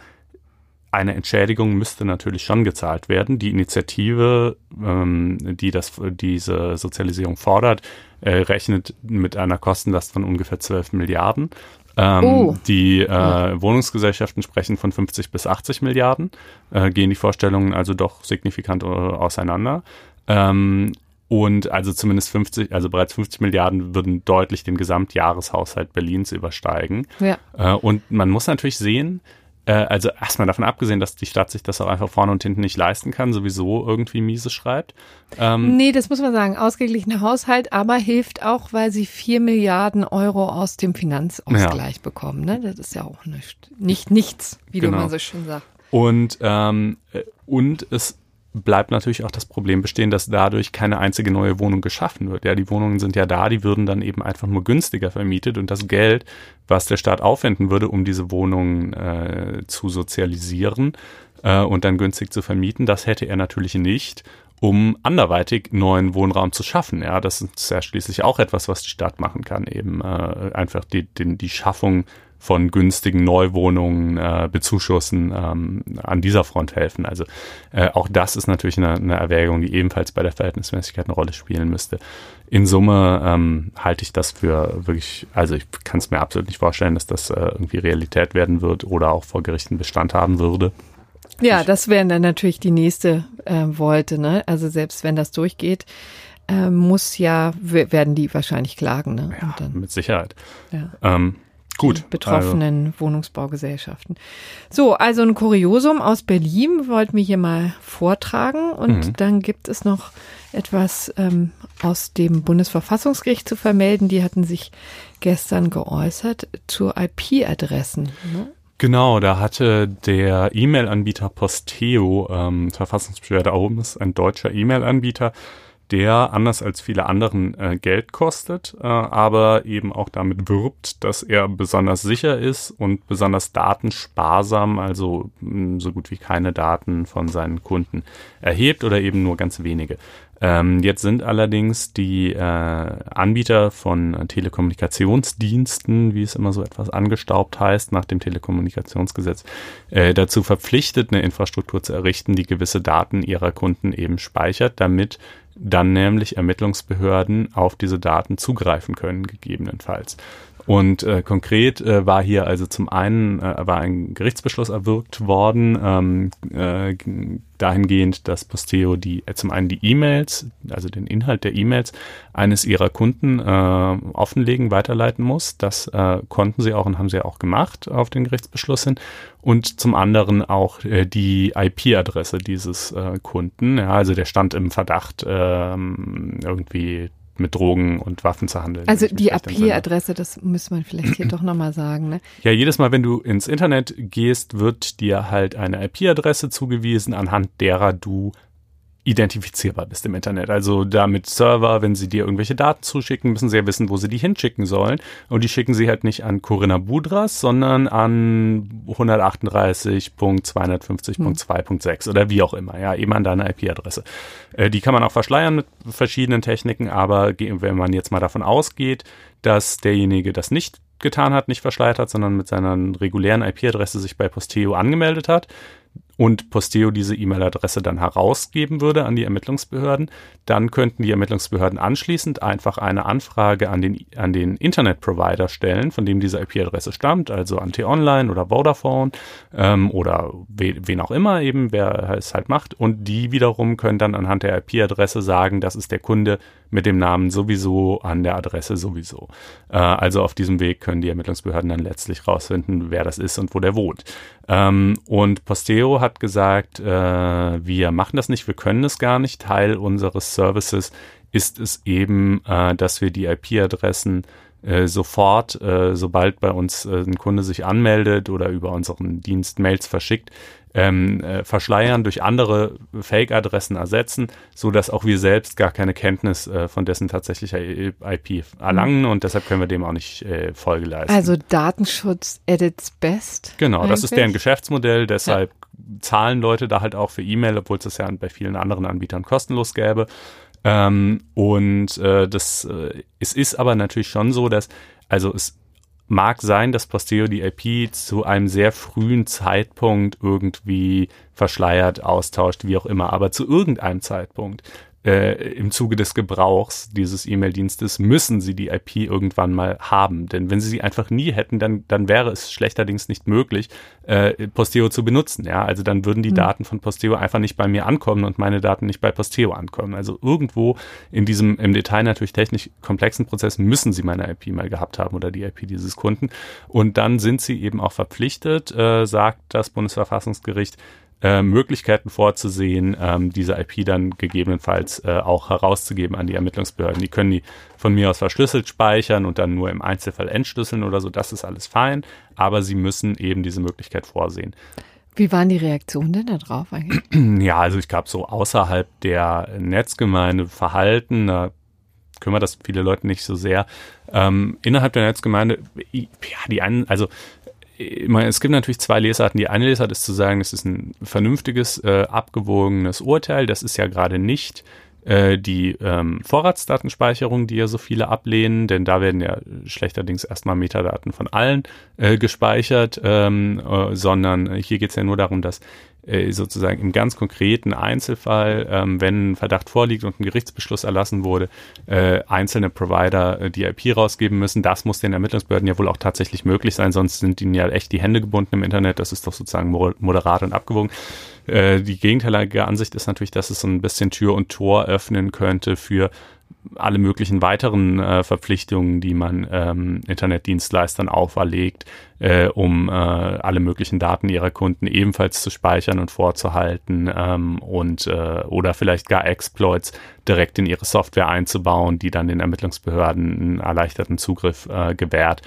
eine Entschädigung müsste natürlich schon gezahlt werden. Die Initiative, ähm, die das, diese Sozialisierung fordert, äh, rechnet mit einer Kostenlast von ungefähr 12 Milliarden. Ähm, oh. Die äh, Wohnungsgesellschaften sprechen von 50 bis 80 Milliarden, äh, gehen die Vorstellungen also doch signifikant äh, auseinander. Ähm, und also zumindest 50, also bereits 50 Milliarden würden deutlich den Gesamtjahreshaushalt Berlins übersteigen. Ja. Äh, und man muss natürlich sehen, äh, also erstmal davon abgesehen, dass die Stadt sich das auch einfach vorne und hinten nicht leisten kann, sowieso irgendwie miese schreibt. Ähm, nee, das muss man sagen, ausgeglichener Haushalt, aber hilft auch, weil sie vier Milliarden Euro aus dem Finanzausgleich ja. bekommen. Ne? Das ist ja auch nicht, nicht nichts, wie genau. man so schön sagt. Und, ähm, äh, und es bleibt natürlich auch das Problem bestehen, dass dadurch keine einzige neue Wohnung geschaffen wird. Ja, die Wohnungen sind ja da, die würden dann eben einfach nur günstiger vermietet und das Geld, was der Staat aufwenden würde, um diese Wohnungen äh, zu sozialisieren äh, und dann günstig zu vermieten, das hätte er natürlich nicht um anderweitig neuen Wohnraum zu schaffen. Ja, das ist ja schließlich auch etwas, was die Stadt machen kann, eben äh, einfach die, die, die Schaffung von günstigen Neuwohnungen äh, bezuschussen, ähm, an dieser Front helfen. Also äh, auch das ist natürlich eine, eine Erwägung, die ebenfalls bei der Verhältnismäßigkeit eine Rolle spielen müsste. In Summe ähm, halte ich das für wirklich, also ich kann es mir absolut nicht vorstellen, dass das äh, irgendwie Realität werden wird oder auch vor Gerichten Bestand haben würde. Ja, das wäre dann natürlich die nächste äh, Wolte, ne? Also selbst wenn das durchgeht, äh, muss ja, werden die wahrscheinlich klagen, ne? Ja, mit Sicherheit. Ja. Ähm, Gut. betroffenen also. Wohnungsbaugesellschaften. So, also ein Kuriosum aus Berlin wollten wir hier mal vortragen und mhm. dann gibt es noch etwas ähm, aus dem Bundesverfassungsgericht zu vermelden. Die hatten sich gestern geäußert zu IP-Adressen. Ne? Genau, da hatte der E-Mail-Anbieter Posteo, ähm, Verfassungsbeschwerde ist ein deutscher E-Mail-Anbieter, der anders als viele anderen äh, Geld kostet, äh, aber eben auch damit wirbt, dass er besonders sicher ist und besonders datensparsam, also mh, hm, so gut wie keine Daten von seinen Kunden erhebt oder eben nur ganz wenige. Ähm, jetzt sind allerdings die äh, Anbieter von Telekommunikationsdiensten, wie es immer so etwas angestaubt heißt, nach dem Telekommunikationsgesetz, äh, dazu verpflichtet, eine Infrastruktur zu errichten, die gewisse Daten ihrer Kunden eben speichert, damit dann nämlich Ermittlungsbehörden auf diese Daten zugreifen können, gegebenenfalls. Und äh, konkret äh, war hier also zum einen äh, war ein Gerichtsbeschluss erwirkt worden, ähm, äh, dahingehend, dass Posteo die äh, zum einen die E-Mails, also den Inhalt der E-Mails eines ihrer Kunden äh, offenlegen, weiterleiten muss. Das äh, konnten sie auch und haben sie auch gemacht auf den Gerichtsbeschluss hin. Und zum anderen auch äh, die IP-Adresse dieses äh, Kunden. Ja, also der stand im Verdacht, äh, irgendwie mit Drogen und Waffen zu handeln. Also die IP-Adresse, das muss man vielleicht hier doch nochmal sagen. Ne? Ja, jedes Mal, wenn du ins Internet gehst, wird dir halt eine IP-Adresse zugewiesen, anhand derer du identifizierbar bist im Internet. Also damit Server, wenn sie dir irgendwelche Daten zuschicken, müssen sie ja wissen, wo sie die hinschicken sollen. Und die schicken sie halt nicht an Corinna Budras, sondern an 138.250.2.6 oder wie auch immer. Ja, eben an deine IP-Adresse. Äh, die kann man auch verschleiern mit verschiedenen Techniken, aber wenn man jetzt mal davon ausgeht, dass derjenige das nicht getan hat, nicht verschleiert hat, sondern mit seiner regulären IP-Adresse sich bei Posteo angemeldet hat, und Posteo diese E-Mail-Adresse dann herausgeben würde an die Ermittlungsbehörden, dann könnten die Ermittlungsbehörden anschließend einfach eine Anfrage an den, an den Internetprovider stellen, von dem diese IP-Adresse stammt, also an T-Online oder Vodafone ähm, oder we, wen auch immer eben, wer es halt macht. Und die wiederum können dann anhand der IP-Adresse sagen, das ist der Kunde mit dem Namen sowieso an der Adresse sowieso. Äh, also auf diesem Weg können die Ermittlungsbehörden dann letztlich rausfinden, wer das ist und wo der wohnt. Ähm, und Posteo hat gesagt, äh, wir machen das nicht, wir können es gar nicht. Teil unseres Services ist es eben, äh, dass wir die IP-Adressen äh, sofort, äh, sobald bei uns äh, ein Kunde sich anmeldet oder über unseren Dienst Mails verschickt, ähm, äh, verschleiern, durch andere Fake-Adressen ersetzen, so dass auch wir selbst gar keine Kenntnis äh, von dessen tatsächlicher IP erlangen mhm. und deshalb können wir dem auch nicht äh, Folge leisten. Also Datenschutz at its best. Genau, eigentlich? das ist deren Geschäftsmodell, deshalb ja. zahlen Leute da halt auch für E-Mail, obwohl es das ja bei vielen anderen Anbietern kostenlos gäbe. Ähm, und äh, das, äh, es ist aber natürlich schon so, dass, also es mag sein, dass Posteo die IP zu einem sehr frühen Zeitpunkt irgendwie verschleiert, austauscht, wie auch immer, aber zu irgendeinem Zeitpunkt äh, im Zuge des Gebrauchs dieses E-Mail-Dienstes müssen sie die IP irgendwann mal haben. Denn wenn sie sie einfach nie hätten, dann, dann wäre es schlechterdings nicht möglich, äh, Posteo zu benutzen. Ja, also dann würden die mhm. Daten von Posteo einfach nicht bei mir ankommen und meine Daten nicht bei Posteo ankommen. Also irgendwo in diesem im Detail natürlich technisch komplexen Prozess müssen sie meine IP mal gehabt haben oder die IP dieses Kunden. Und dann sind sie eben auch verpflichtet, äh, sagt das Bundesverfassungsgericht, äh, Möglichkeiten vorzusehen, ähm, diese IP dann gegebenenfalls äh, auch herauszugeben an die Ermittlungsbehörden. Die können die von mir aus verschlüsselt speichern und dann nur im Einzelfall entschlüsseln oder so. Das ist alles fein, aber sie müssen eben diese Möglichkeit vorsehen. Wie waren die Reaktionen denn da drauf eigentlich? Ja, also ich glaube, so außerhalb der Netzgemeinde Verhalten, da kümmert das viele Leute nicht so sehr. Ähm, innerhalb der Netzgemeinde, ja, die einen, also es gibt natürlich zwei Lesarten. Die eine Lesart ist zu sagen, es ist ein vernünftiges, äh, abgewogenes Urteil. Das ist ja gerade nicht äh, die ähm, Vorratsdatenspeicherung, die ja so viele ablehnen, denn da werden ja schlechterdings erstmal Metadaten von allen äh, gespeichert, ähm, äh, sondern hier geht es ja nur darum, dass sozusagen im ganz konkreten Einzelfall, ähm, wenn ein Verdacht vorliegt und ein Gerichtsbeschluss erlassen wurde, äh, einzelne Provider äh, die IP rausgeben müssen. Das muss den Ermittlungsbehörden ja wohl auch tatsächlich möglich sein, sonst sind ihnen ja echt die Hände gebunden im Internet. Das ist doch sozusagen moderat und abgewogen. Äh, die gegenteilige Ansicht ist natürlich, dass es so ein bisschen Tür und Tor öffnen könnte für alle möglichen weiteren äh, Verpflichtungen, die man ähm, Internetdienstleistern auferlegt, äh, um äh, alle möglichen Daten ihrer Kunden ebenfalls zu speichern und vorzuhalten ähm, und äh, oder vielleicht gar Exploits direkt in ihre Software einzubauen, die dann den Ermittlungsbehörden einen erleichterten Zugriff äh, gewährt.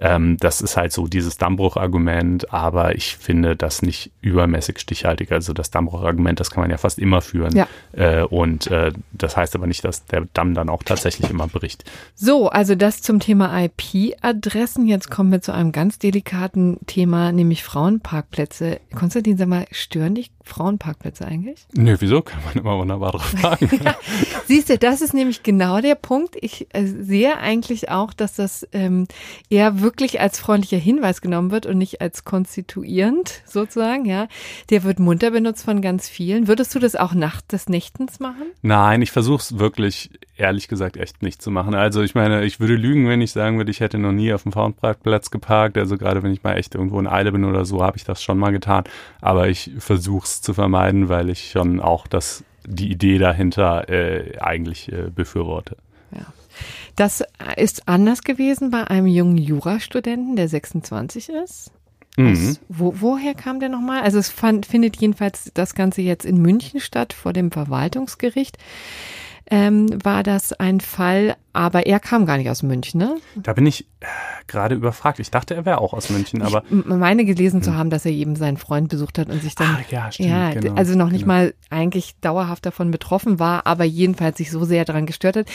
Ähm, das ist halt so dieses Dammbruch-Argument, aber ich finde das nicht übermäßig stichhaltig. Also das Dammbruch-Argument, das kann man ja fast immer führen. Ja. Äh, und das heißt aber nicht, dass der Damm dann auch tatsächlich immer bricht. So, also das zum Thema IP-Adressen. Jetzt kommen wir zu einem ganz delikaten delikaten Thema, nämlich Frauenparkplätze. Konstantin, sag mal, stören dich Frauenparkplätze eigentlich? Nö, wieso? Kann man immer wunderbar drauf fragen. ja, siehst du, das ist nämlich genau der Punkt. Ich äh, sehe eigentlich auch, dass das ähm, eher wirklich als freundlicher Hinweis genommen wird und nicht als konstituierend sozusagen, ja. Der wird munter benutzt von ganz vielen. Würdest du das auch nachts des Nächtens machen? Nein, ich versuche es wirklich, ehrlich gesagt, echt nicht zu machen. Also ich meine, ich würde lügen, wenn ich sagen würde, ich hätte noch nie auf dem Frauenparkplatz geparkt. Also gerade wenn ich mal echt irgendwo in Eile bin oder so, habe ich das schon mal getan. Aber ich versuche es zu vermeiden, weil ich schon auch das, die Idee dahinter äh, eigentlich äh, befürworte. Ja. Das ist anders gewesen bei einem jungen Jurastudenten, der 26 ist. Mhm. wo, woher kam der nochmal? Also es fand, findet jedenfalls das Ganze jetzt in München statt, vor dem Verwaltungsgericht ähm, war das ein Fall, aber er kam gar nicht aus München, ne? Da bin ich äh, gerade überfragt. Ich dachte, er wäre auch aus München, aber. Ich meine gelesen hm. zu haben, dass er eben seinen Freund besucht hat und sich dann. Ah, ja, stimmt, ja genau, also noch nicht genau. mal eigentlich dauerhaft davon betroffen war, aber jedenfalls sich so sehr daran gestört hat,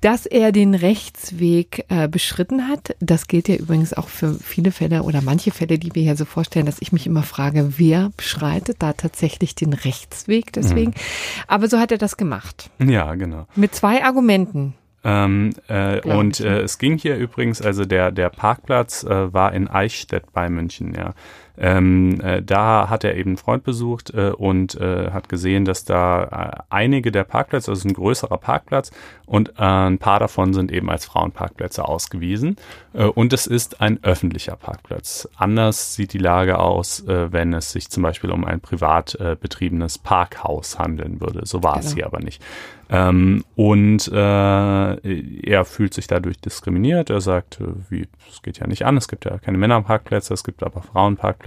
dass er den Rechtsweg äh, beschritten hat. Das gilt ja übrigens auch für viele Fälle oder manche Fälle, die wir hier so vorstellen, dass ich mich immer frage, wer beschreitet da tatsächlich den Rechtsweg deswegen. Mhm. Aber so hat er das gemacht. Ja, genau. Mit zwei Argumenten. Ähm, äh, und äh, es ging hier übrigens, also der, der Parkplatz äh, war in Eichstätt bei München, ja. Ähm, äh, da hat er eben einen Freund besucht äh, und äh, hat gesehen, dass da äh, einige der Parkplätze, also ein größerer Parkplatz und äh, ein paar davon sind eben als Frauenparkplätze ausgewiesen. Äh, und es ist ein öffentlicher Parkplatz. Anders sieht die Lage aus, wenn es sich zum Beispiel um ein privat betriebenes Parkhaus handeln würde. So war genau. es hier aber nicht. Ähm, und äh, er fühlt sich dadurch diskriminiert. Er sagt, wie, es geht ja nicht an, es gibt ja keine Männerparkplätze, es gibt aber Frauenparkplätze.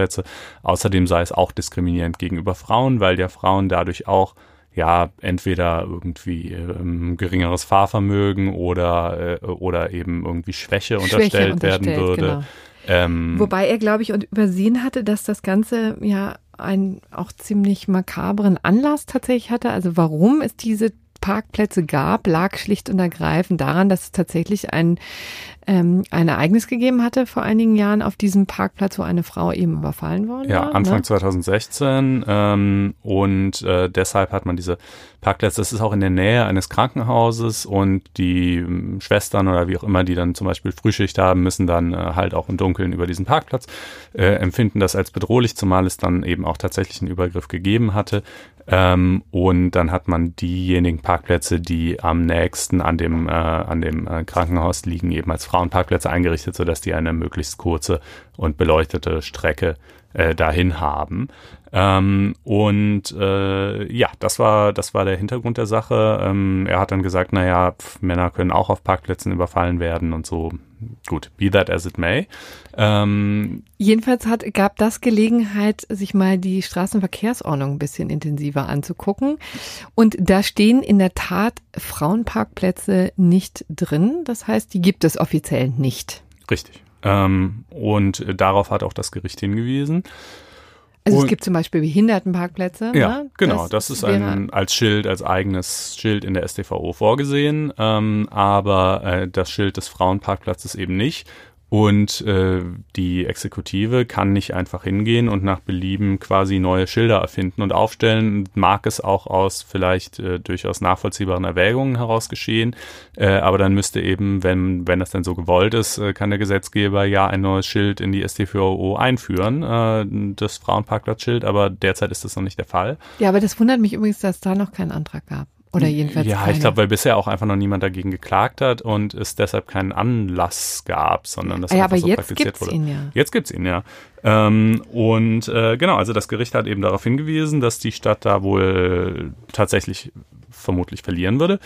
Außerdem sei es auch diskriminierend gegenüber Frauen, weil der Frauen dadurch auch ja, entweder irgendwie ähm, geringeres Fahrvermögen oder, äh, oder eben irgendwie Schwäche, Schwäche unterstellt, unterstellt werden würde. Genau. Ähm, Wobei er, glaube ich, und übersehen hatte, dass das Ganze ja einen auch ziemlich makabren Anlass tatsächlich hatte. Also warum es diese Parkplätze gab, lag schlicht und ergreifend daran, dass es tatsächlich ein, ähm, ein Ereignis gegeben hatte vor einigen Jahren auf diesem Parkplatz, wo eine Frau eben überfallen worden ja, war. Ja, Anfang ne? 2016 ähm, und äh, deshalb hat man diese Parkplätze. Das ist auch in der Nähe eines Krankenhauses und die äh, Schwestern oder wie auch immer, die dann zum Beispiel Frühschicht haben, müssen dann äh, halt auch im Dunkeln über diesen Parkplatz, äh, empfinden das als bedrohlich, zumal es dann eben auch tatsächlich einen Übergriff gegeben hatte. Ähm, und dann hat man diejenigen Parkplätze, die am nächsten an dem, äh, an dem äh, Krankenhaus liegen, eben als Frauenparkplätze eingerichtet, sodass die eine möglichst kurze und beleuchtete Strecke äh, dahin haben. Ähm, und äh, ja, das war das war der Hintergrund der Sache. Ähm, er hat dann gesagt, naja, pf, Männer können auch auf Parkplätzen überfallen werden und so. Gut, be that as it may. Ähm, Jedenfalls hat, gab das Gelegenheit, sich mal die Straßenverkehrsordnung ein bisschen intensiver anzugucken. Und da stehen in der Tat Frauenparkplätze nicht drin. Das heißt, die gibt es offiziell nicht. Richtig. Ähm, und darauf hat auch das Gericht hingewiesen. Also und, es gibt zum Beispiel Behindertenparkplätze. Ja, ne? genau. Das, das ist ein, als Schild, als eigenes Schild in der StVO vorgesehen, ähm, aber äh, das Schild des Frauenparkplatzes eben nicht. Und äh, die Exekutive kann nicht einfach hingehen und nach Belieben quasi neue Schilder erfinden und aufstellen. Mag es auch aus vielleicht äh, durchaus nachvollziehbaren Erwägungen heraus geschehen. Äh, aber dann müsste eben, wenn, wenn das denn so gewollt ist, äh, kann der Gesetzgeber ja ein neues Schild in die StVO einführen, äh, das Frauenparkplatzschild. Aber derzeit ist das noch nicht der Fall. Ja, aber das wundert mich übrigens, dass da noch keinen Antrag gab. Oder jedenfalls. Ja, keine. ich glaube, weil bisher auch einfach noch niemand dagegen geklagt hat und es deshalb keinen Anlass gab, sondern das ja, einfach aber so jetzt praktiziert gibt's wurde. Ihn ja. Jetzt gibt's ihn ja. Ähm, und äh, genau, also das Gericht hat eben darauf hingewiesen, dass die Stadt da wohl tatsächlich vermutlich verlieren würde.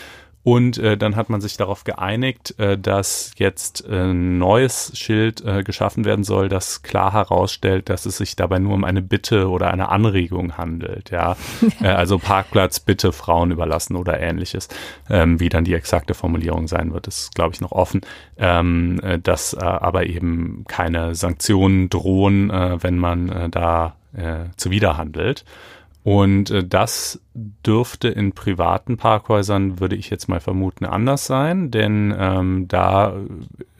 Und äh, dann hat man sich darauf geeinigt, äh, dass jetzt äh, ein neues Schild äh, geschaffen werden soll, das klar herausstellt, dass es sich dabei nur um eine Bitte oder eine Anregung handelt. Ja, äh, also Parkplatz bitte Frauen überlassen oder ähnliches. Ähm, wie dann die exakte Formulierung sein wird, ist glaube ich noch offen. Ähm, äh, dass äh, aber eben keine Sanktionen drohen, äh, wenn man äh, da äh, zuwiderhandelt. Und äh, das dürfte in privaten Parkhäusern, würde ich jetzt mal vermuten, anders sein, denn ähm, da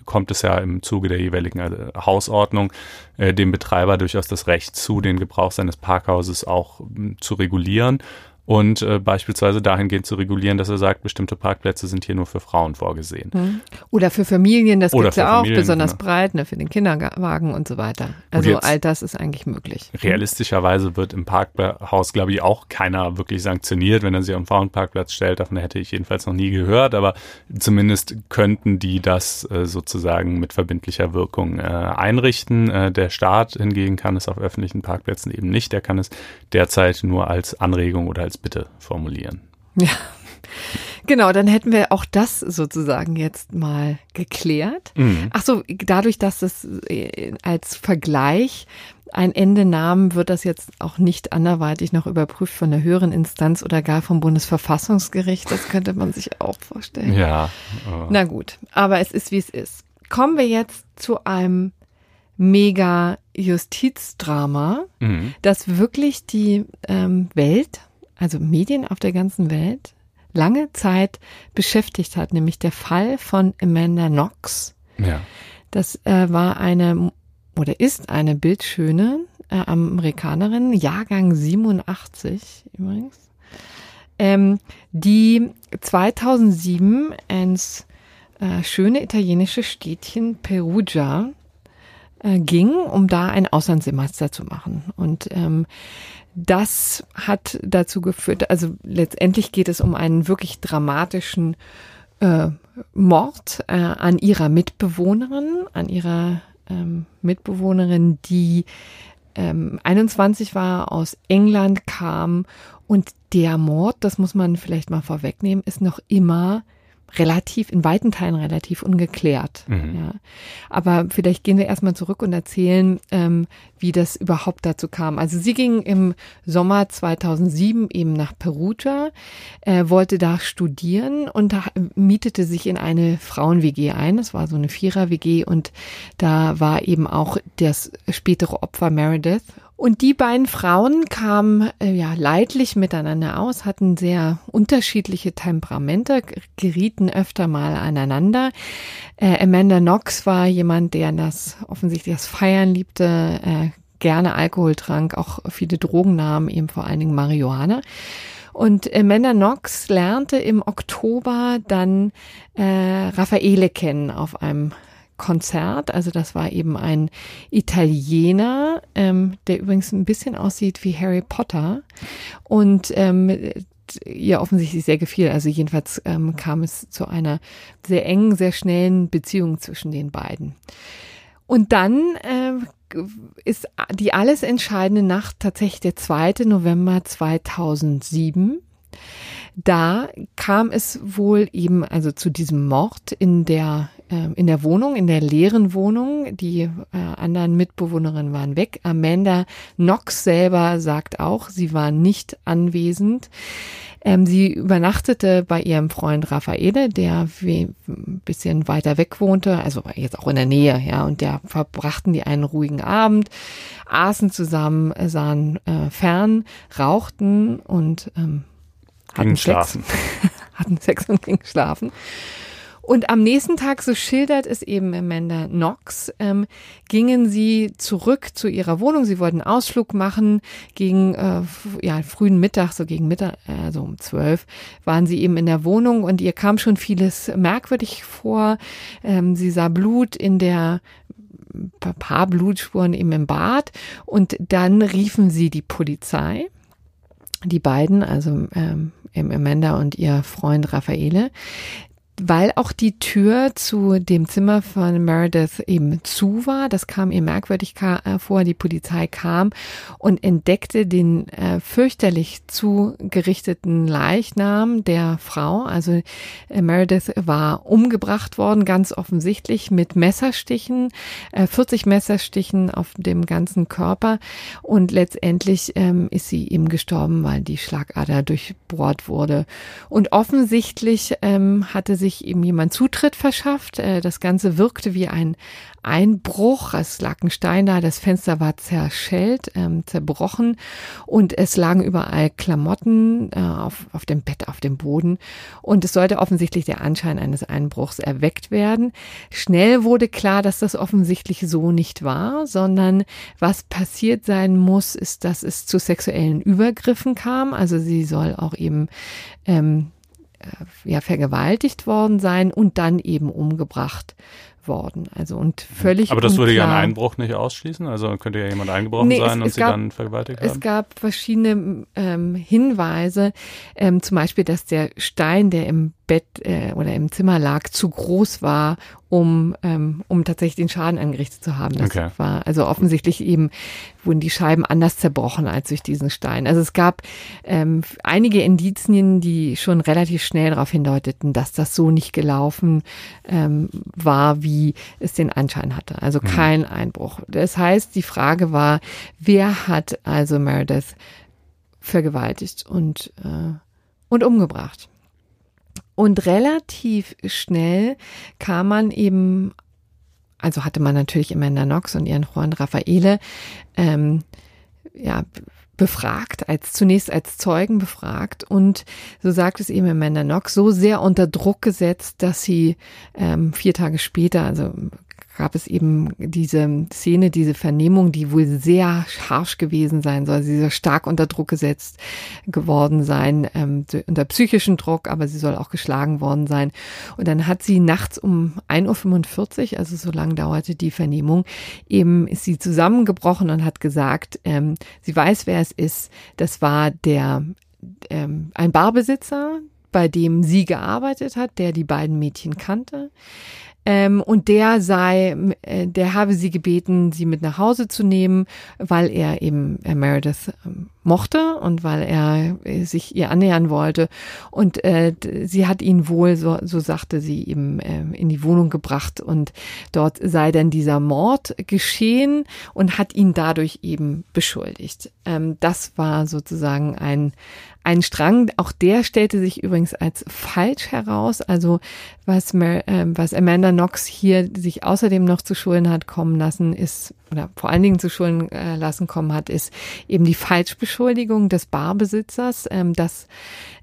kommt es ja im Zuge der jeweiligen äh, Hausordnung äh, dem Betreiber durchaus das Recht zu, den Gebrauch seines Parkhauses auch äh, zu regulieren und äh, beispielsweise dahingehend zu regulieren, dass er sagt, bestimmte Parkplätze sind hier nur für Frauen vorgesehen. Mhm. Oder für Familien, das gibt es ja auch, besonders genau. breit, ne, für den Kinderwagen und so weiter. Also all das ist eigentlich möglich. Realistischerweise wird im Parkhaus, glaube ich, auch keiner wirklich sanktioniert, wenn er sich auf einen Frauenparkplatz stellt. Davon hätte ich jedenfalls noch nie gehört, aber zumindest könnten die das äh, sozusagen mit verbindlicher Wirkung äh, einrichten. Äh, der Staat hingegen kann es auf öffentlichen Parkplätzen eben nicht. Der kann es derzeit nur als Anregung oder als als Bitte formulieren. Ja. Genau, dann hätten wir auch das sozusagen jetzt mal geklärt. Mhm. Ach so, dadurch, dass es äh, als Vergleich ein Ende nahm, wird das jetzt auch nicht anderweitig noch überprüft von der höheren Instanz oder gar vom Bundesverfassungsgericht. Das könnte man sich auch vorstellen. Ja. Na gut, aber es ist wie es ist. Kommen wir jetzt zu einem mega Justizdrama, mhm. das wirklich die ähm, Welt also Medien auf der ganzen Welt, lange Zeit beschäftigt hat, nämlich der Fall von Amanda Knox. Ja. Das äh, war eine oder ist eine bildschöne äh, Amerikanerin, Jahrgang 87 übrigens, ähm, die 2007 ins äh, schöne italienische Städtchen Perugia äh, ging, um da ein Auslandssemester zu machen. Und ähm, das hat dazu geführt, also letztendlich geht es um einen wirklich dramatischen äh, Mord äh, an ihrer Mitbewohnerin, an ihrer ähm, Mitbewohnerin, die ähm, 21 war, aus England kam. Und der Mord, das muss man vielleicht mal vorwegnehmen, ist noch immer relativ, in weiten Teilen relativ ungeklärt. Mhm. Ja. Aber vielleicht gehen wir erstmal zurück und erzählen, ähm, wie das überhaupt dazu kam. Also sie ging im Sommer 2007 eben nach Perugia, äh, wollte da studieren und da mietete sich in eine Frauen-WG ein. Das war so eine Vierer-WG und da war eben auch das spätere Opfer Meredith und die beiden Frauen kamen äh, ja leidlich miteinander aus, hatten sehr unterschiedliche Temperamente, gerieten öfter mal aneinander. Äh, Amanda Knox war jemand, der das offensichtlich das Feiern liebte, äh, gerne Alkohol trank, auch viele Drogen nahm, eben vor allen Dingen Marihuana. Und Amanda Knox lernte im Oktober dann äh, Raffaele kennen auf einem Konzert. Also das war eben ein Italiener, ähm, der übrigens ein bisschen aussieht wie Harry Potter. Und ähm, ihr offensichtlich sehr gefiel. Also jedenfalls ähm, kam es zu einer sehr engen, sehr schnellen Beziehung zwischen den beiden. Und dann äh, ist die alles entscheidende Nacht tatsächlich der 2. November 2007. Da kam es wohl eben also zu diesem Mord in der in der Wohnung, in der leeren Wohnung. Die äh, anderen Mitbewohnerinnen waren weg. Amanda Knox selber sagt auch, sie war nicht anwesend. Ähm, sie übernachtete bei ihrem Freund Raffaele, der ein bisschen weiter weg wohnte, also jetzt auch in der Nähe, ja, und der verbrachten die einen ruhigen Abend, aßen zusammen, sahen äh, fern, rauchten und ähm, hatten Sex. Schlafen. hatten Sex und gingen schlafen. Und am nächsten Tag, so schildert es eben Amanda Knox, ähm, gingen sie zurück zu ihrer Wohnung. Sie wollten Ausflug machen. Gegen äh, ja, frühen Mittag, so gegen Mittag, also um zwölf, waren sie eben in der Wohnung und ihr kam schon vieles merkwürdig vor. Ähm, sie sah Blut in der paar Blutspuren eben im Bad und dann riefen sie die Polizei. Die beiden, also ähm, Amanda und ihr Freund Raffaele weil auch die Tür zu dem Zimmer von Meredith eben zu war. Das kam ihr merkwürdig vor. Die Polizei kam und entdeckte den äh, fürchterlich zugerichteten Leichnam der Frau. Also äh, Meredith war umgebracht worden, ganz offensichtlich mit Messerstichen, äh, 40 Messerstichen auf dem ganzen Körper und letztendlich ähm, ist sie eben gestorben, weil die Schlagader durchbohrt wurde. Und offensichtlich ähm, hatte sich eben jemand Zutritt verschafft. Äh, das Ganze wirkte wie ein Einbruch. Es lag ein Stein da, das Fenster war zerschellt, ähm, zerbrochen und es lagen überall Klamotten äh, auf, auf dem Bett, auf dem Boden. Und es sollte offensichtlich der Anschein eines Einbruchs erweckt werden. Schnell wurde klar, dass das offensichtlich so nicht war, sondern was passiert sein muss, ist, dass es zu sexuellen Übergriffen kam. Also sie soll auch eben ähm, äh, ja vergewaltigt worden sein und dann eben umgebracht worden. Also und völlig. Aber das würde ja einen Einbruch nicht ausschließen. Also könnte ja jemand eingebrochen nee, sein es, und es sie gab, dann vergewaltigt haben. Es gab verschiedene ähm, Hinweise, ähm, zum Beispiel, dass der Stein, der im Bett äh, oder im Zimmer lag, zu groß war, um, ähm, um tatsächlich den Schaden angerichtet zu haben. Das okay. war also offensichtlich eben wurden die Scheiben anders zerbrochen als durch diesen Stein. Also es gab ähm, einige Indizien, die schon relativ schnell darauf hindeuteten, dass das so nicht gelaufen ähm, war, wie es den Anschein hatte. Also mhm. kein Einbruch. Das heißt, die Frage war, wer hat also Meredith vergewaltigt und, äh, und umgebracht? Und relativ schnell kam man eben, also hatte man natürlich Amanda Knox und ihren Freund Raffaele, ähm, ja, befragt, als zunächst als Zeugen befragt. Und so sagt es eben Amanda Knox, so sehr unter Druck gesetzt, dass sie ähm, vier Tage später, also gab es eben diese Szene, diese Vernehmung, die wohl sehr harsch gewesen sein soll. Sie soll stark unter Druck gesetzt geworden sein, ähm, unter psychischen Druck, aber sie soll auch geschlagen worden sein. Und dann hat sie nachts um 1.45 Uhr, also so lange dauerte die Vernehmung, eben ist sie zusammengebrochen und hat gesagt, ähm, sie weiß, wer es ist. Das war der ähm, ein Barbesitzer, bei dem sie gearbeitet hat, der die beiden Mädchen kannte. Ähm, und der sei, äh, der habe sie gebeten, sie mit nach Hause zu nehmen, weil er eben äh, Meredith ähm, mochte und weil er äh, sich ihr annähern wollte. Und äh, sie hat ihn wohl, so, so sagte sie, eben äh, in die Wohnung gebracht und dort sei dann dieser Mord geschehen und hat ihn dadurch eben beschuldigt. Ähm, das war sozusagen ein, ein Strang, auch der stellte sich übrigens als falsch heraus. Also was, Mer, äh, was Amanda Knox hier sich außerdem noch zu Schulden hat kommen lassen, ist, oder vor allen Dingen zu Schulden äh, lassen kommen hat, ist eben die Falschbeschuldigung des Barbesitzers. Ähm, das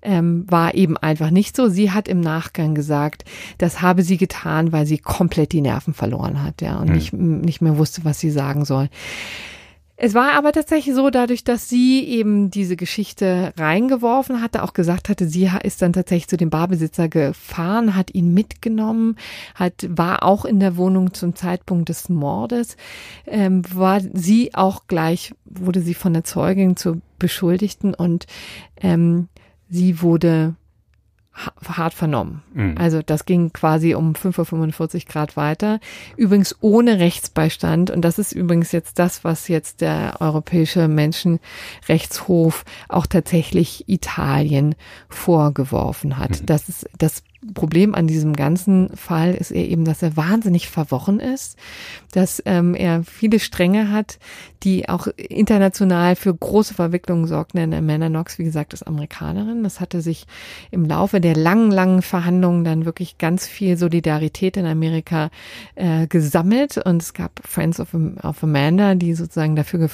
ähm, war eben einfach nicht so. Sie hat im Nachgang gesagt, das habe sie getan, weil sie komplett die Nerven verloren hat, ja, und hm. nicht, nicht mehr wusste, was sie sagen soll. Es war aber tatsächlich so, dadurch, dass sie eben diese Geschichte reingeworfen hatte, auch gesagt hatte, sie ist dann tatsächlich zu dem Barbesitzer gefahren, hat ihn mitgenommen, hat, war auch in der Wohnung zum Zeitpunkt des Mordes, ähm, war sie auch gleich, wurde sie von der Zeugin zur Beschuldigten und ähm, sie wurde hart vernommen. Mhm. Also das ging quasi um 5.45 Uhr Grad weiter. Übrigens ohne Rechtsbeistand. Und das ist übrigens jetzt das, was jetzt der Europäische Menschenrechtshof auch tatsächlich Italien vorgeworfen hat. Mhm. Das ist das Problem an diesem ganzen Fall ist er eben, dass er wahnsinnig verworren ist, dass ähm, er viele Stränge hat, die auch international für große Verwicklungen sorgten. Amanda Knox, wie gesagt, ist Amerikanerin. Das hatte sich im Laufe der langen, langen Verhandlungen dann wirklich ganz viel Solidarität in Amerika äh, gesammelt und es gab Friends of, of Amanda, die sozusagen dafür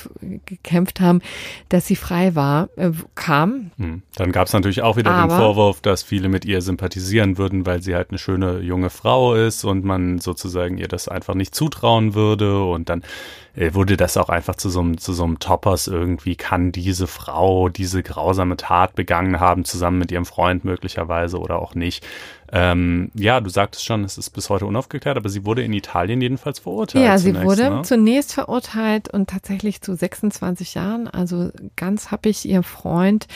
gekämpft haben, dass sie frei war, äh, kam. Hm. Dann gab es natürlich auch wieder Aber, den Vorwurf, dass viele mit ihr sympathisieren würden, weil sie halt eine schöne junge Frau ist und man sozusagen ihr das einfach nicht zutrauen würde und dann äh, wurde das auch einfach zu so einem, zu so einem Toppers irgendwie, kann diese Frau diese grausame Tat begangen haben, zusammen mit ihrem Freund möglicherweise oder auch nicht. Ähm, ja, du sagtest schon, es ist bis heute unaufgeklärt, aber sie wurde in Italien jedenfalls verurteilt. Ja, sie zunächst, wurde ne? zunächst verurteilt und tatsächlich zu 26 Jahren. Also ganz happig, ihr Freund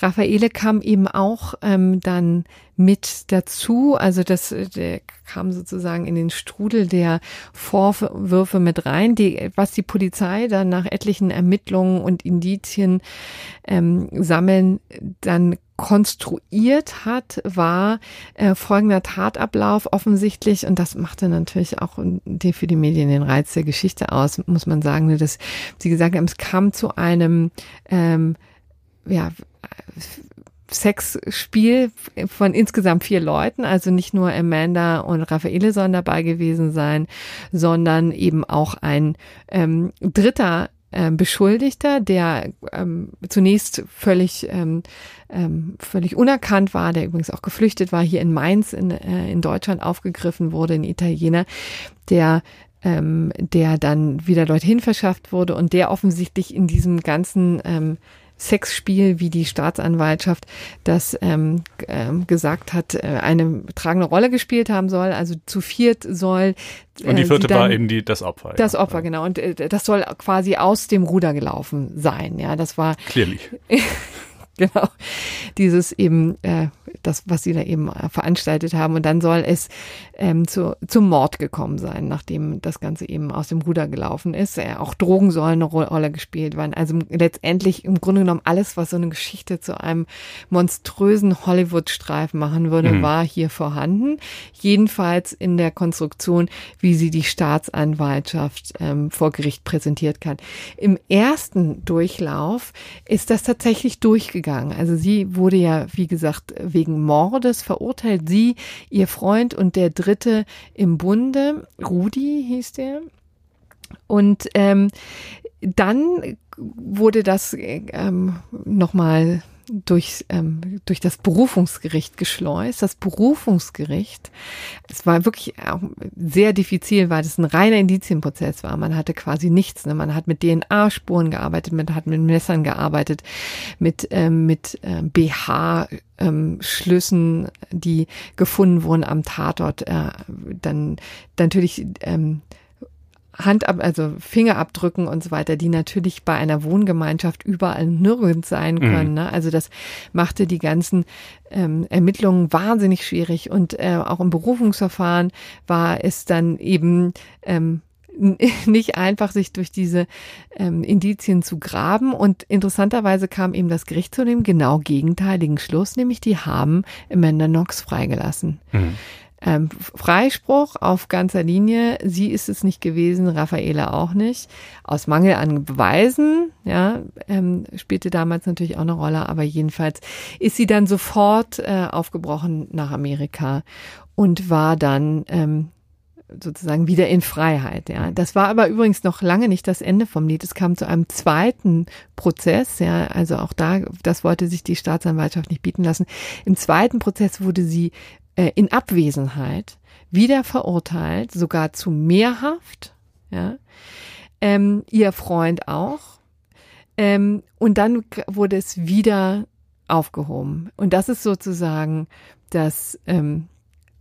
Raffaele kam eben auch ähm, dann mit dazu. Also das der kam sozusagen in den Strudel der Vorwürfe mit rein, die, was die Polizei dann nach etlichen Ermittlungen und Indizien ähm, sammeln, dann konstruiert hat, war äh, folgender Tatablauf offensichtlich. Und das machte natürlich auch für die Medien den Reiz der Geschichte aus, muss man sagen, dass sie gesagt haben, es kam zu einem ähm, ja, Sexspiel von insgesamt vier Leuten, also nicht nur Amanda und Raffaele sollen dabei gewesen sein, sondern eben auch ein ähm, dritter Beschuldigter, der ähm, zunächst völlig ähm, ähm, völlig unerkannt war, der übrigens auch geflüchtet war, hier in Mainz in, äh, in Deutschland aufgegriffen wurde, ein Italiener, der ähm, der dann wieder dorthin verschafft wurde und der offensichtlich in diesem ganzen ähm, Sexspiel, wie die Staatsanwaltschaft das ähm, ähm, gesagt hat, äh, eine tragende Rolle gespielt haben soll. Also zu viert soll. Äh, und die vierte dann, war eben die, das Opfer. Das ja. Opfer, genau. Und äh, das soll quasi aus dem Ruder gelaufen sein. Ja, das war. Clearly. genau. Dieses eben, äh, das, was sie da eben äh, veranstaltet haben. Und dann soll es ähm, zu, zum Mord gekommen sein, nachdem das Ganze eben aus dem Ruder gelaufen ist. Äh, auch Drogen sollen eine Rolle gespielt werden. Also letztendlich im Grunde genommen alles, was so eine Geschichte zu einem monströsen Hollywood-Streifen machen würde, mhm. war hier vorhanden. Jedenfalls in der Konstruktion, wie sie die Staatsanwaltschaft ähm, vor Gericht präsentiert kann. Im ersten Durchlauf ist das tatsächlich durchgegangen. Also sie wurde ja, wie gesagt, wegen Mordes verurteilt. Sie, ihr Freund und der Dritte im Bunde, Rudi hieß der. Und ähm, dann wurde das ähm, nochmal durch, ähm, durch das Berufungsgericht geschleust. Das Berufungsgericht, es war wirklich auch sehr diffizil, weil es ein reiner Indizienprozess war. Man hatte quasi nichts. Ne? Man hat mit DNA-Spuren gearbeitet, man hat mit Messern gearbeitet, mit, ähm, mit ähm, BH. Ähm, Schlüssen, die gefunden wurden am Tatort, äh, dann natürlich ähm, Handab, also Fingerabdrücken und so weiter, die natürlich bei einer Wohngemeinschaft überall nirgends sein mhm. können. Mhm. Ne? Also das machte die ganzen ähm, Ermittlungen wahnsinnig schwierig und äh, auch im Berufungsverfahren war es dann eben ähm, nicht einfach, sich durch diese ähm, Indizien zu graben. Und interessanterweise kam eben das Gericht zu dem genau gegenteiligen Schluss, nämlich die haben Amanda Knox freigelassen. Mhm ähm, Freispruch auf ganzer Linie. Sie ist es nicht gewesen, Raffaela auch nicht. Aus Mangel an Beweisen, ja, ähm, spielte damals natürlich auch eine Rolle, aber jedenfalls ist sie dann sofort äh, aufgebrochen nach Amerika und war dann ähm, sozusagen wieder in Freiheit. Ja, das war aber übrigens noch lange nicht das Ende vom Lied. Es kam zu einem zweiten Prozess. Ja, also auch da, das wollte sich die Staatsanwaltschaft nicht bieten lassen. Im zweiten Prozess wurde sie äh, in Abwesenheit wieder verurteilt, sogar zu Mehrhaft. Ja. Ähm, ihr Freund auch. Ähm, und dann wurde es wieder aufgehoben. Und das ist sozusagen das, ähm,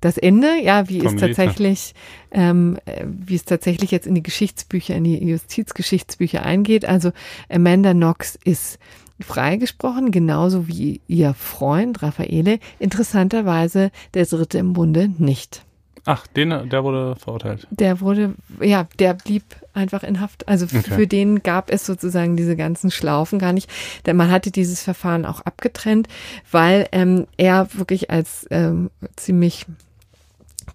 das Ende, ja, wie es tatsächlich, ähm, wie es tatsächlich jetzt in die Geschichtsbücher, in die Justizgeschichtsbücher eingeht. Also Amanda Knox ist freigesprochen, genauso wie ihr Freund Raffaele. Interessanterweise der Dritte im Bunde nicht. Ach, den, der wurde verurteilt. Der wurde, ja, der blieb einfach in Haft. Also okay. für den gab es sozusagen diese ganzen Schlaufen gar nicht. Denn man hatte dieses Verfahren auch abgetrennt, weil ähm, er wirklich als ähm, ziemlich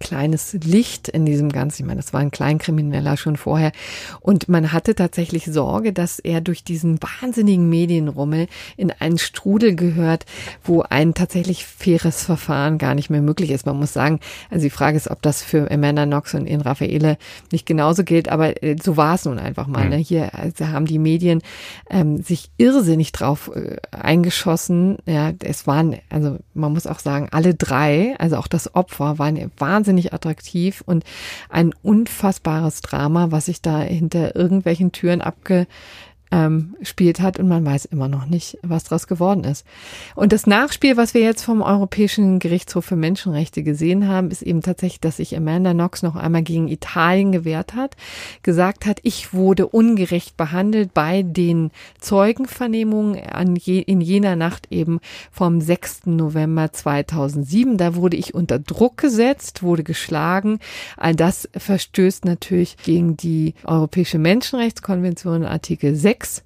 kleines Licht in diesem Ganzen. Ich meine, das war ein Kleinkrimineller schon vorher. Und man hatte tatsächlich Sorge, dass er durch diesen wahnsinnigen Medienrummel in einen Strudel gehört, wo ein tatsächlich faires Verfahren gar nicht mehr möglich ist. Man muss sagen, also die Frage ist, ob das für Amanda Knox und Ian Raffaele nicht genauso gilt, aber äh, so war es nun einfach mal. Ne? Mhm. Hier also haben die Medien ähm, sich irrsinnig drauf äh, eingeschossen. Ja, es waren, also man muss auch sagen, alle drei, also auch das Opfer, waren wahnsinnig wahnsinnig attraktiv und ein unfassbares Drama, was sich da hinter irgendwelchen Türen abge ähm, spielt hat und man weiß immer noch nicht, was daraus geworden ist. Und das Nachspiel, was wir jetzt vom Europäischen Gerichtshof für Menschenrechte gesehen haben, ist eben tatsächlich, dass sich Amanda Knox noch einmal gegen Italien gewehrt hat, gesagt hat, ich wurde ungerecht behandelt bei den Zeugenvernehmungen je, in jener Nacht eben vom 6. November 2007. Da wurde ich unter Druck gesetzt, wurde geschlagen. All das verstößt natürlich gegen die Europäische Menschenrechtskonvention Artikel 6 6.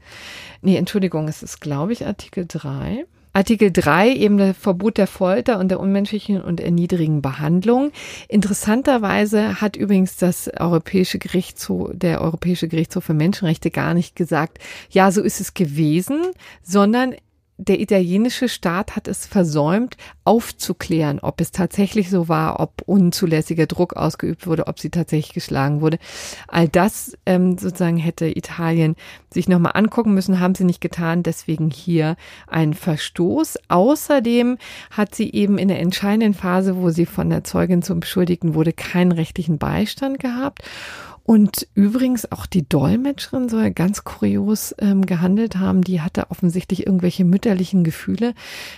Nee, Entschuldigung, es ist, glaube ich, Artikel 3. Artikel 3, eben der Verbot der Folter und der unmenschlichen und erniedrigen Behandlung. Interessanterweise hat übrigens das Europäische Gerichtshof, der Europäische Gerichtshof für Menschenrechte gar nicht gesagt, ja, so ist es gewesen, sondern der italienische Staat hat es versäumt, aufzuklären, ob es tatsächlich so war, ob unzulässiger Druck ausgeübt wurde, ob sie tatsächlich geschlagen wurde. All das ähm, sozusagen hätte Italien sich nochmal angucken müssen, haben sie nicht getan. Deswegen hier ein Verstoß. Außerdem hat sie eben in der entscheidenden Phase, wo sie von der Zeugin zum Beschuldigten wurde, keinen rechtlichen Beistand gehabt. Und übrigens auch die Dolmetscherin soll ganz kurios ähm, gehandelt haben. Die hatte offensichtlich irgendwelche mütterlichen Gefühle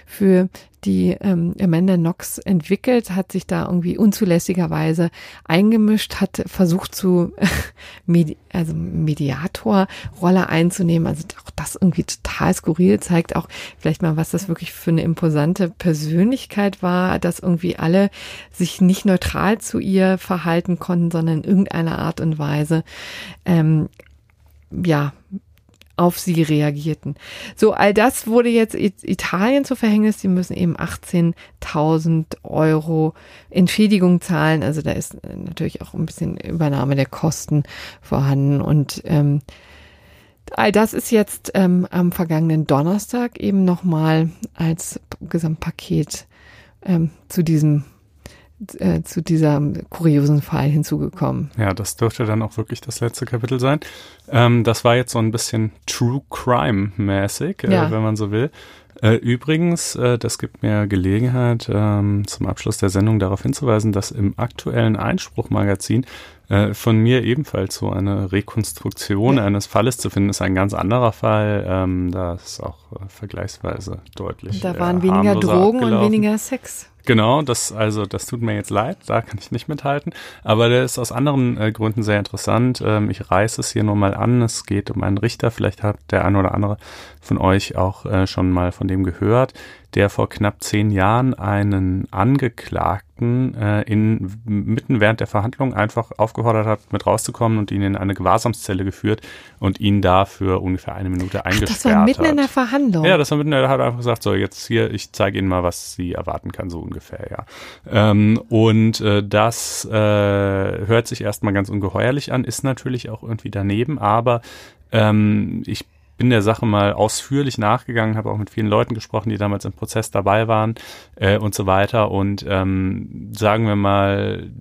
für die ähm, Amanda Knox entwickelt, hat sich da irgendwie unzulässigerweise eingemischt, hat versucht zu Medi also Mediatorrolle einzunehmen. Also auch das irgendwie total skurril zeigt auch vielleicht mal, was das wirklich für eine imposante Persönlichkeit war, dass irgendwie alle sich nicht neutral zu ihr verhalten konnten, sondern in irgendeiner Art und Weise ähm, ja auf sie reagierten. So, all das wurde jetzt Italien zu Verhängnis. Die müssen eben 18.000 Euro Entschädigung zahlen. Also da ist natürlich auch ein bisschen Übernahme der Kosten vorhanden. Und ähm, all das ist jetzt ähm, am vergangenen Donnerstag eben nochmal als Gesamtpaket ähm, zu diesem äh, zu dieser kuriosen Fall hinzugekommen. Ja, das dürfte dann auch wirklich das letzte Kapitel sein. Ähm, das war jetzt so ein bisschen True Crime mäßig, äh, ja. wenn man so will. Äh, übrigens, äh, das gibt mir Gelegenheit, ähm, zum Abschluss der Sendung darauf hinzuweisen, dass im aktuellen Einspruchmagazin äh, von mir ebenfalls so eine Rekonstruktion ja. eines Falles zu finden ist. Ein ganz anderer Fall, ähm, da ist auch äh, vergleichsweise deutlich. Da waren weniger Drogen abgelaufen. und weniger Sex. Genau, das also das tut mir jetzt leid, da kann ich nicht mithalten, aber der ist aus anderen äh, Gründen sehr interessant. Ähm, ich reiße es hier nur mal an. Es geht um einen Richter, vielleicht hat der eine oder andere von euch auch äh, schon mal von dem gehört, der vor knapp zehn Jahren einen Angeklagten äh, in, mitten während der Verhandlung einfach aufgefordert hat, mit rauszukommen und ihn in eine Gewahrsamszelle geführt und ihn da für ungefähr eine Minute eingesperrt hat. Das war mitten hat. in der Verhandlung? Ja, das war mitten in der, hat einfach gesagt, so jetzt hier, ich zeige Ihnen mal, was Sie erwarten kann, so ungefähr, ja. Ähm, und äh, das äh, hört sich erstmal ganz ungeheuerlich an, ist natürlich auch irgendwie daneben, aber ähm, ich bin der Sache mal ausführlich nachgegangen, habe auch mit vielen Leuten gesprochen, die damals im Prozess dabei waren äh, und so weiter. Und ähm, sagen wir mal,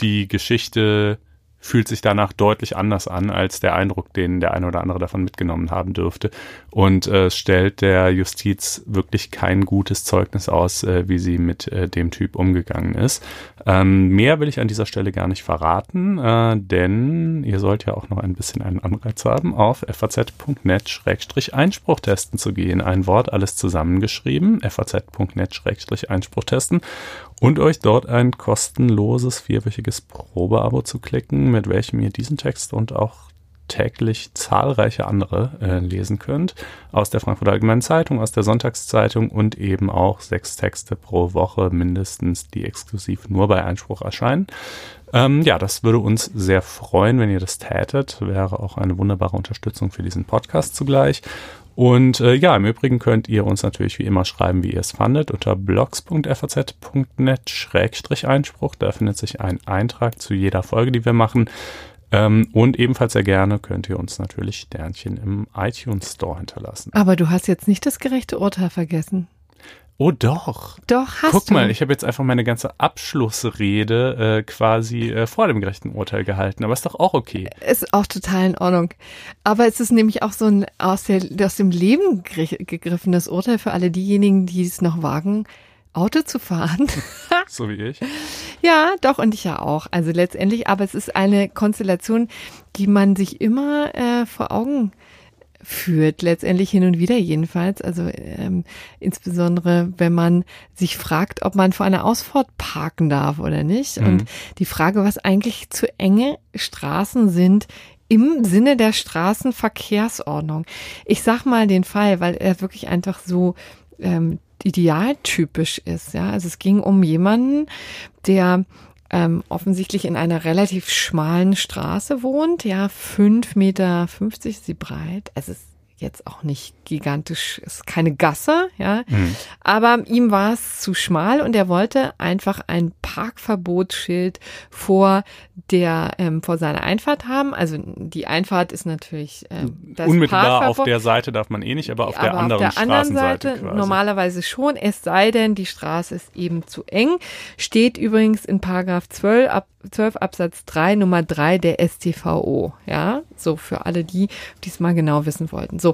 die Geschichte fühlt sich danach deutlich anders an als der Eindruck, den der eine oder andere davon mitgenommen haben dürfte. Und äh, stellt der Justiz wirklich kein gutes Zeugnis aus, äh, wie sie mit äh, dem Typ umgegangen ist. Ähm, mehr will ich an dieser Stelle gar nicht verraten, äh, denn ihr sollt ja auch noch ein bisschen einen Anreiz haben, auf faz.net-einspruch testen zu gehen. Ein Wort, alles zusammengeschrieben, faz.net-einspruch testen und euch dort ein kostenloses vierwöchiges Probeabo zu klicken, mit welchem ihr diesen Text und auch täglich zahlreiche andere äh, lesen könnt. Aus der Frankfurter Allgemeinen Zeitung, aus der Sonntagszeitung und eben auch sechs Texte pro Woche mindestens, die exklusiv nur bei Einspruch erscheinen. Ähm, ja, das würde uns sehr freuen, wenn ihr das tätet. Wäre auch eine wunderbare Unterstützung für diesen Podcast zugleich. Und äh, ja, im Übrigen könnt ihr uns natürlich wie immer schreiben, wie ihr es fandet, unter blogs.faz.net-einspruch. Da findet sich ein Eintrag zu jeder Folge, die wir machen. Ähm, und ebenfalls sehr gerne könnt ihr uns natürlich Sternchen im iTunes Store hinterlassen. Aber du hast jetzt nicht das gerechte Urteil vergessen. Oh doch. Doch, hast Guck du. mal, ich habe jetzt einfach meine ganze Abschlussrede äh, quasi äh, vor dem gerechten Urteil gehalten, aber ist doch auch okay. Ist auch total in Ordnung. Aber es ist nämlich auch so ein aus, der, aus dem Leben gegriffenes Urteil für alle diejenigen, die es noch wagen, Auto zu fahren. so wie ich. Ja, doch, und ich ja auch. Also letztendlich, aber es ist eine Konstellation, die man sich immer äh, vor Augen führt, letztendlich hin und wieder jedenfalls. Also ähm, insbesondere, wenn man sich fragt, ob man vor einer Ausfahrt parken darf oder nicht. Mhm. Und die Frage, was eigentlich zu enge Straßen sind im Sinne der Straßenverkehrsordnung. Ich sag mal den Fall, weil er wirklich einfach so ähm, idealtypisch ist. Ja, also es ging um jemanden, der ähm, offensichtlich in einer relativ schmalen Straße wohnt, ja, fünf Meter fünfzig sie breit. Es ist jetzt auch nicht gigantisch, ist keine Gasse, ja. Mhm. Aber ihm war es zu schmal und er wollte einfach ein Parkverbotsschild vor der, ähm, vor seiner Einfahrt haben. Also die Einfahrt ist natürlich ähm, das Unmittelbar auf der Seite darf man eh nicht, aber auf aber der anderen auf der anderen Seite quasi. normalerweise schon, es sei denn, die Straße ist eben zu eng. Steht übrigens in Paragraph 12 ab 12 Absatz 3 Nummer 3 der STVO, ja, so für alle die, die es mal genau wissen wollten. So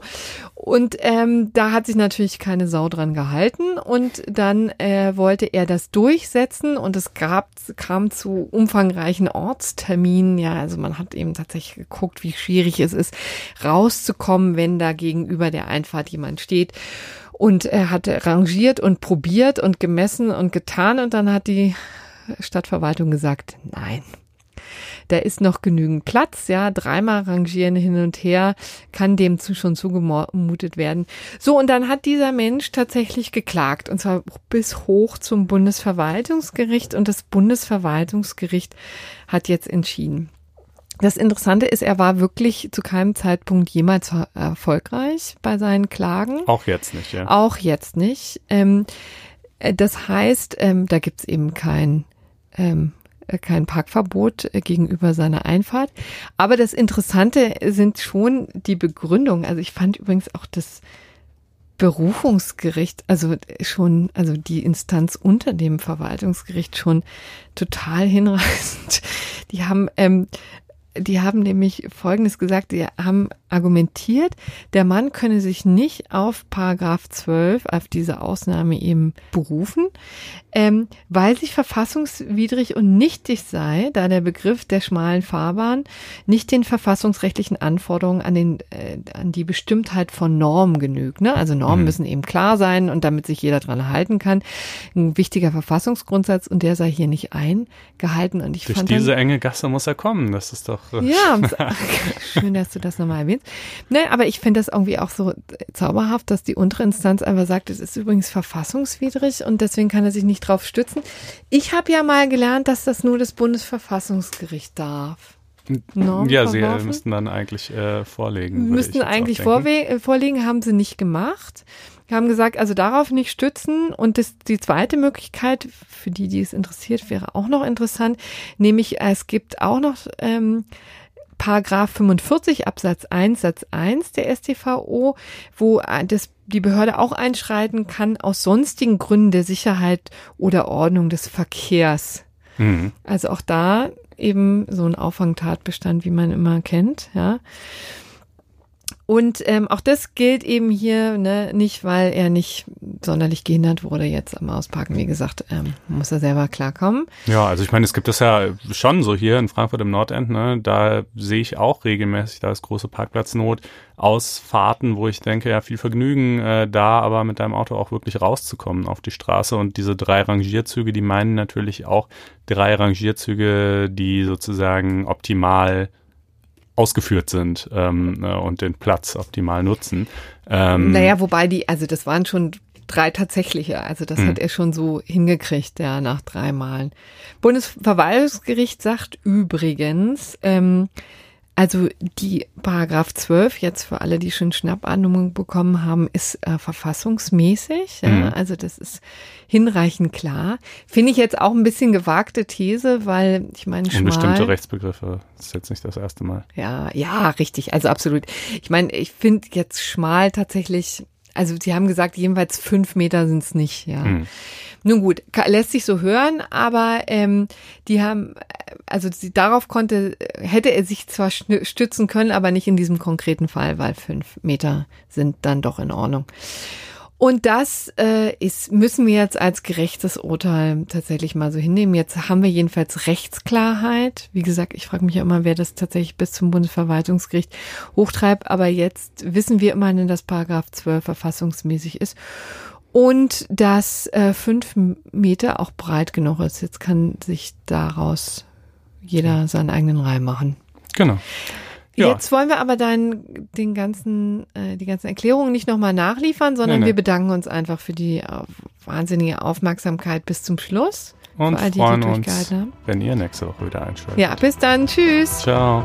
und ähm, da hat sich natürlich keine Sau dran gehalten. Und dann äh, wollte er das durchsetzen. Und es gab kam zu umfangreichen Ortsterminen. Ja, also man hat eben tatsächlich geguckt, wie schwierig es ist, rauszukommen, wenn da gegenüber der Einfahrt jemand steht. Und er hatte rangiert und probiert und gemessen und getan. Und dann hat die Stadtverwaltung gesagt, nein, da ist noch genügend Platz, ja, dreimal rangieren hin und her kann dem zu schon zugemutet werden. So, und dann hat dieser Mensch tatsächlich geklagt, und zwar bis hoch zum Bundesverwaltungsgericht, und das Bundesverwaltungsgericht hat jetzt entschieden. Das Interessante ist, er war wirklich zu keinem Zeitpunkt jemals erfolgreich bei seinen Klagen. Auch jetzt nicht, ja. Auch jetzt nicht. Ähm, äh, das heißt, ähm, da gibt's eben kein ähm, äh, kein Parkverbot äh, gegenüber seiner Einfahrt. Aber das Interessante sind schon die Begründungen. Also ich fand übrigens auch das Berufungsgericht, also schon, also die Instanz unter dem Verwaltungsgericht schon total hinreißend. Die haben ähm, die haben nämlich Folgendes gesagt, die haben argumentiert, der Mann könne sich nicht auf Paragraph 12, auf diese Ausnahme eben berufen, ähm, weil sich verfassungswidrig und nichtig sei, da der Begriff der schmalen Fahrbahn nicht den verfassungsrechtlichen Anforderungen an, den, äh, an die Bestimmtheit von Normen genügt. Ne? Also Normen mhm. müssen eben klar sein und damit sich jeder dran halten kann. Ein wichtiger Verfassungsgrundsatz und der sei hier nicht eingehalten. Und ich Durch fand diese dann, enge Gasse muss er kommen. Das ist doch ja, schön, dass du das nochmal erwähnst. Ne, aber ich finde das irgendwie auch so zauberhaft, dass die untere Instanz einfach sagt, es ist übrigens verfassungswidrig und deswegen kann er sich nicht drauf stützen. Ich habe ja mal gelernt, dass das nur das Bundesverfassungsgericht darf. Norm ja, sie äh, müssten dann eigentlich äh, vorlegen. Müssten eigentlich vorlegen, haben sie nicht gemacht. Wir haben gesagt, also darauf nicht stützen. Und das, die zweite Möglichkeit, für die, die es interessiert, wäre auch noch interessant, nämlich es gibt auch noch ähm, Paragraph 45 Absatz 1 Satz 1 der StVO, wo äh, das die Behörde auch einschreiten kann aus sonstigen Gründen der Sicherheit oder Ordnung des Verkehrs. Mhm. Also auch da eben so ein Auffangtatbestand, wie man immer kennt, ja. Und ähm, auch das gilt eben hier ne, nicht, weil er nicht sonderlich gehindert wurde jetzt am Ausparken. Wie gesagt, ähm, muss er selber klarkommen. Ja, also ich meine, es gibt das ja schon so hier in Frankfurt im Nordend. Ne, da sehe ich auch regelmäßig, da ist große Parkplatznot, Ausfahrten, wo ich denke, ja, viel Vergnügen äh, da, aber mit deinem Auto auch wirklich rauszukommen auf die Straße. Und diese drei Rangierzüge, die meinen natürlich auch drei Rangierzüge, die sozusagen optimal ausgeführt sind ähm, äh, und den Platz optimal nutzen. Ähm, naja, wobei die, also das waren schon drei tatsächliche, also das hat er schon so hingekriegt, ja, nach drei Malen. Bundesverwaltungsgericht sagt übrigens, ähm, also die Paragraph 12, jetzt für alle, die schon Schnappatmung bekommen haben, ist äh, verfassungsmäßig. Ja? Mhm. Also das ist hinreichend klar. Finde ich jetzt auch ein bisschen gewagte These, weil ich meine, schmal, Unbestimmte Rechtsbegriffe das ist jetzt nicht das erste Mal. Ja, ja, richtig. Also absolut. Ich meine, ich finde jetzt schmal tatsächlich also sie haben gesagt, jedenfalls fünf Meter sind es nicht, ja. Mhm. Nun gut, lässt sich so hören, aber ähm, die haben, also sie, darauf konnte, hätte er sich zwar stützen können, aber nicht in diesem konkreten Fall, weil fünf Meter sind dann doch in Ordnung. Und das äh, ist, müssen wir jetzt als gerechtes Urteil tatsächlich mal so hinnehmen. Jetzt haben wir jedenfalls Rechtsklarheit. Wie gesagt, ich frage mich ja immer, wer das tatsächlich bis zum Bundesverwaltungsgericht hochtreibt. Aber jetzt wissen wir immerhin, dass Paragraph 12 verfassungsmäßig ist. Und dass äh, fünf Meter auch breit genug ist. Jetzt kann sich daraus jeder seinen eigenen Reim machen. Genau. Ja. Jetzt wollen wir aber dann den ganzen, äh, die ganzen Erklärungen nicht nochmal nachliefern, sondern nee, nee. wir bedanken uns einfach für die äh, wahnsinnige Aufmerksamkeit bis zum Schluss. Und all die, freuen die uns, haben. wenn ihr nächste Woche wieder einschaltet. Ja, bis dann. Tschüss. Ciao.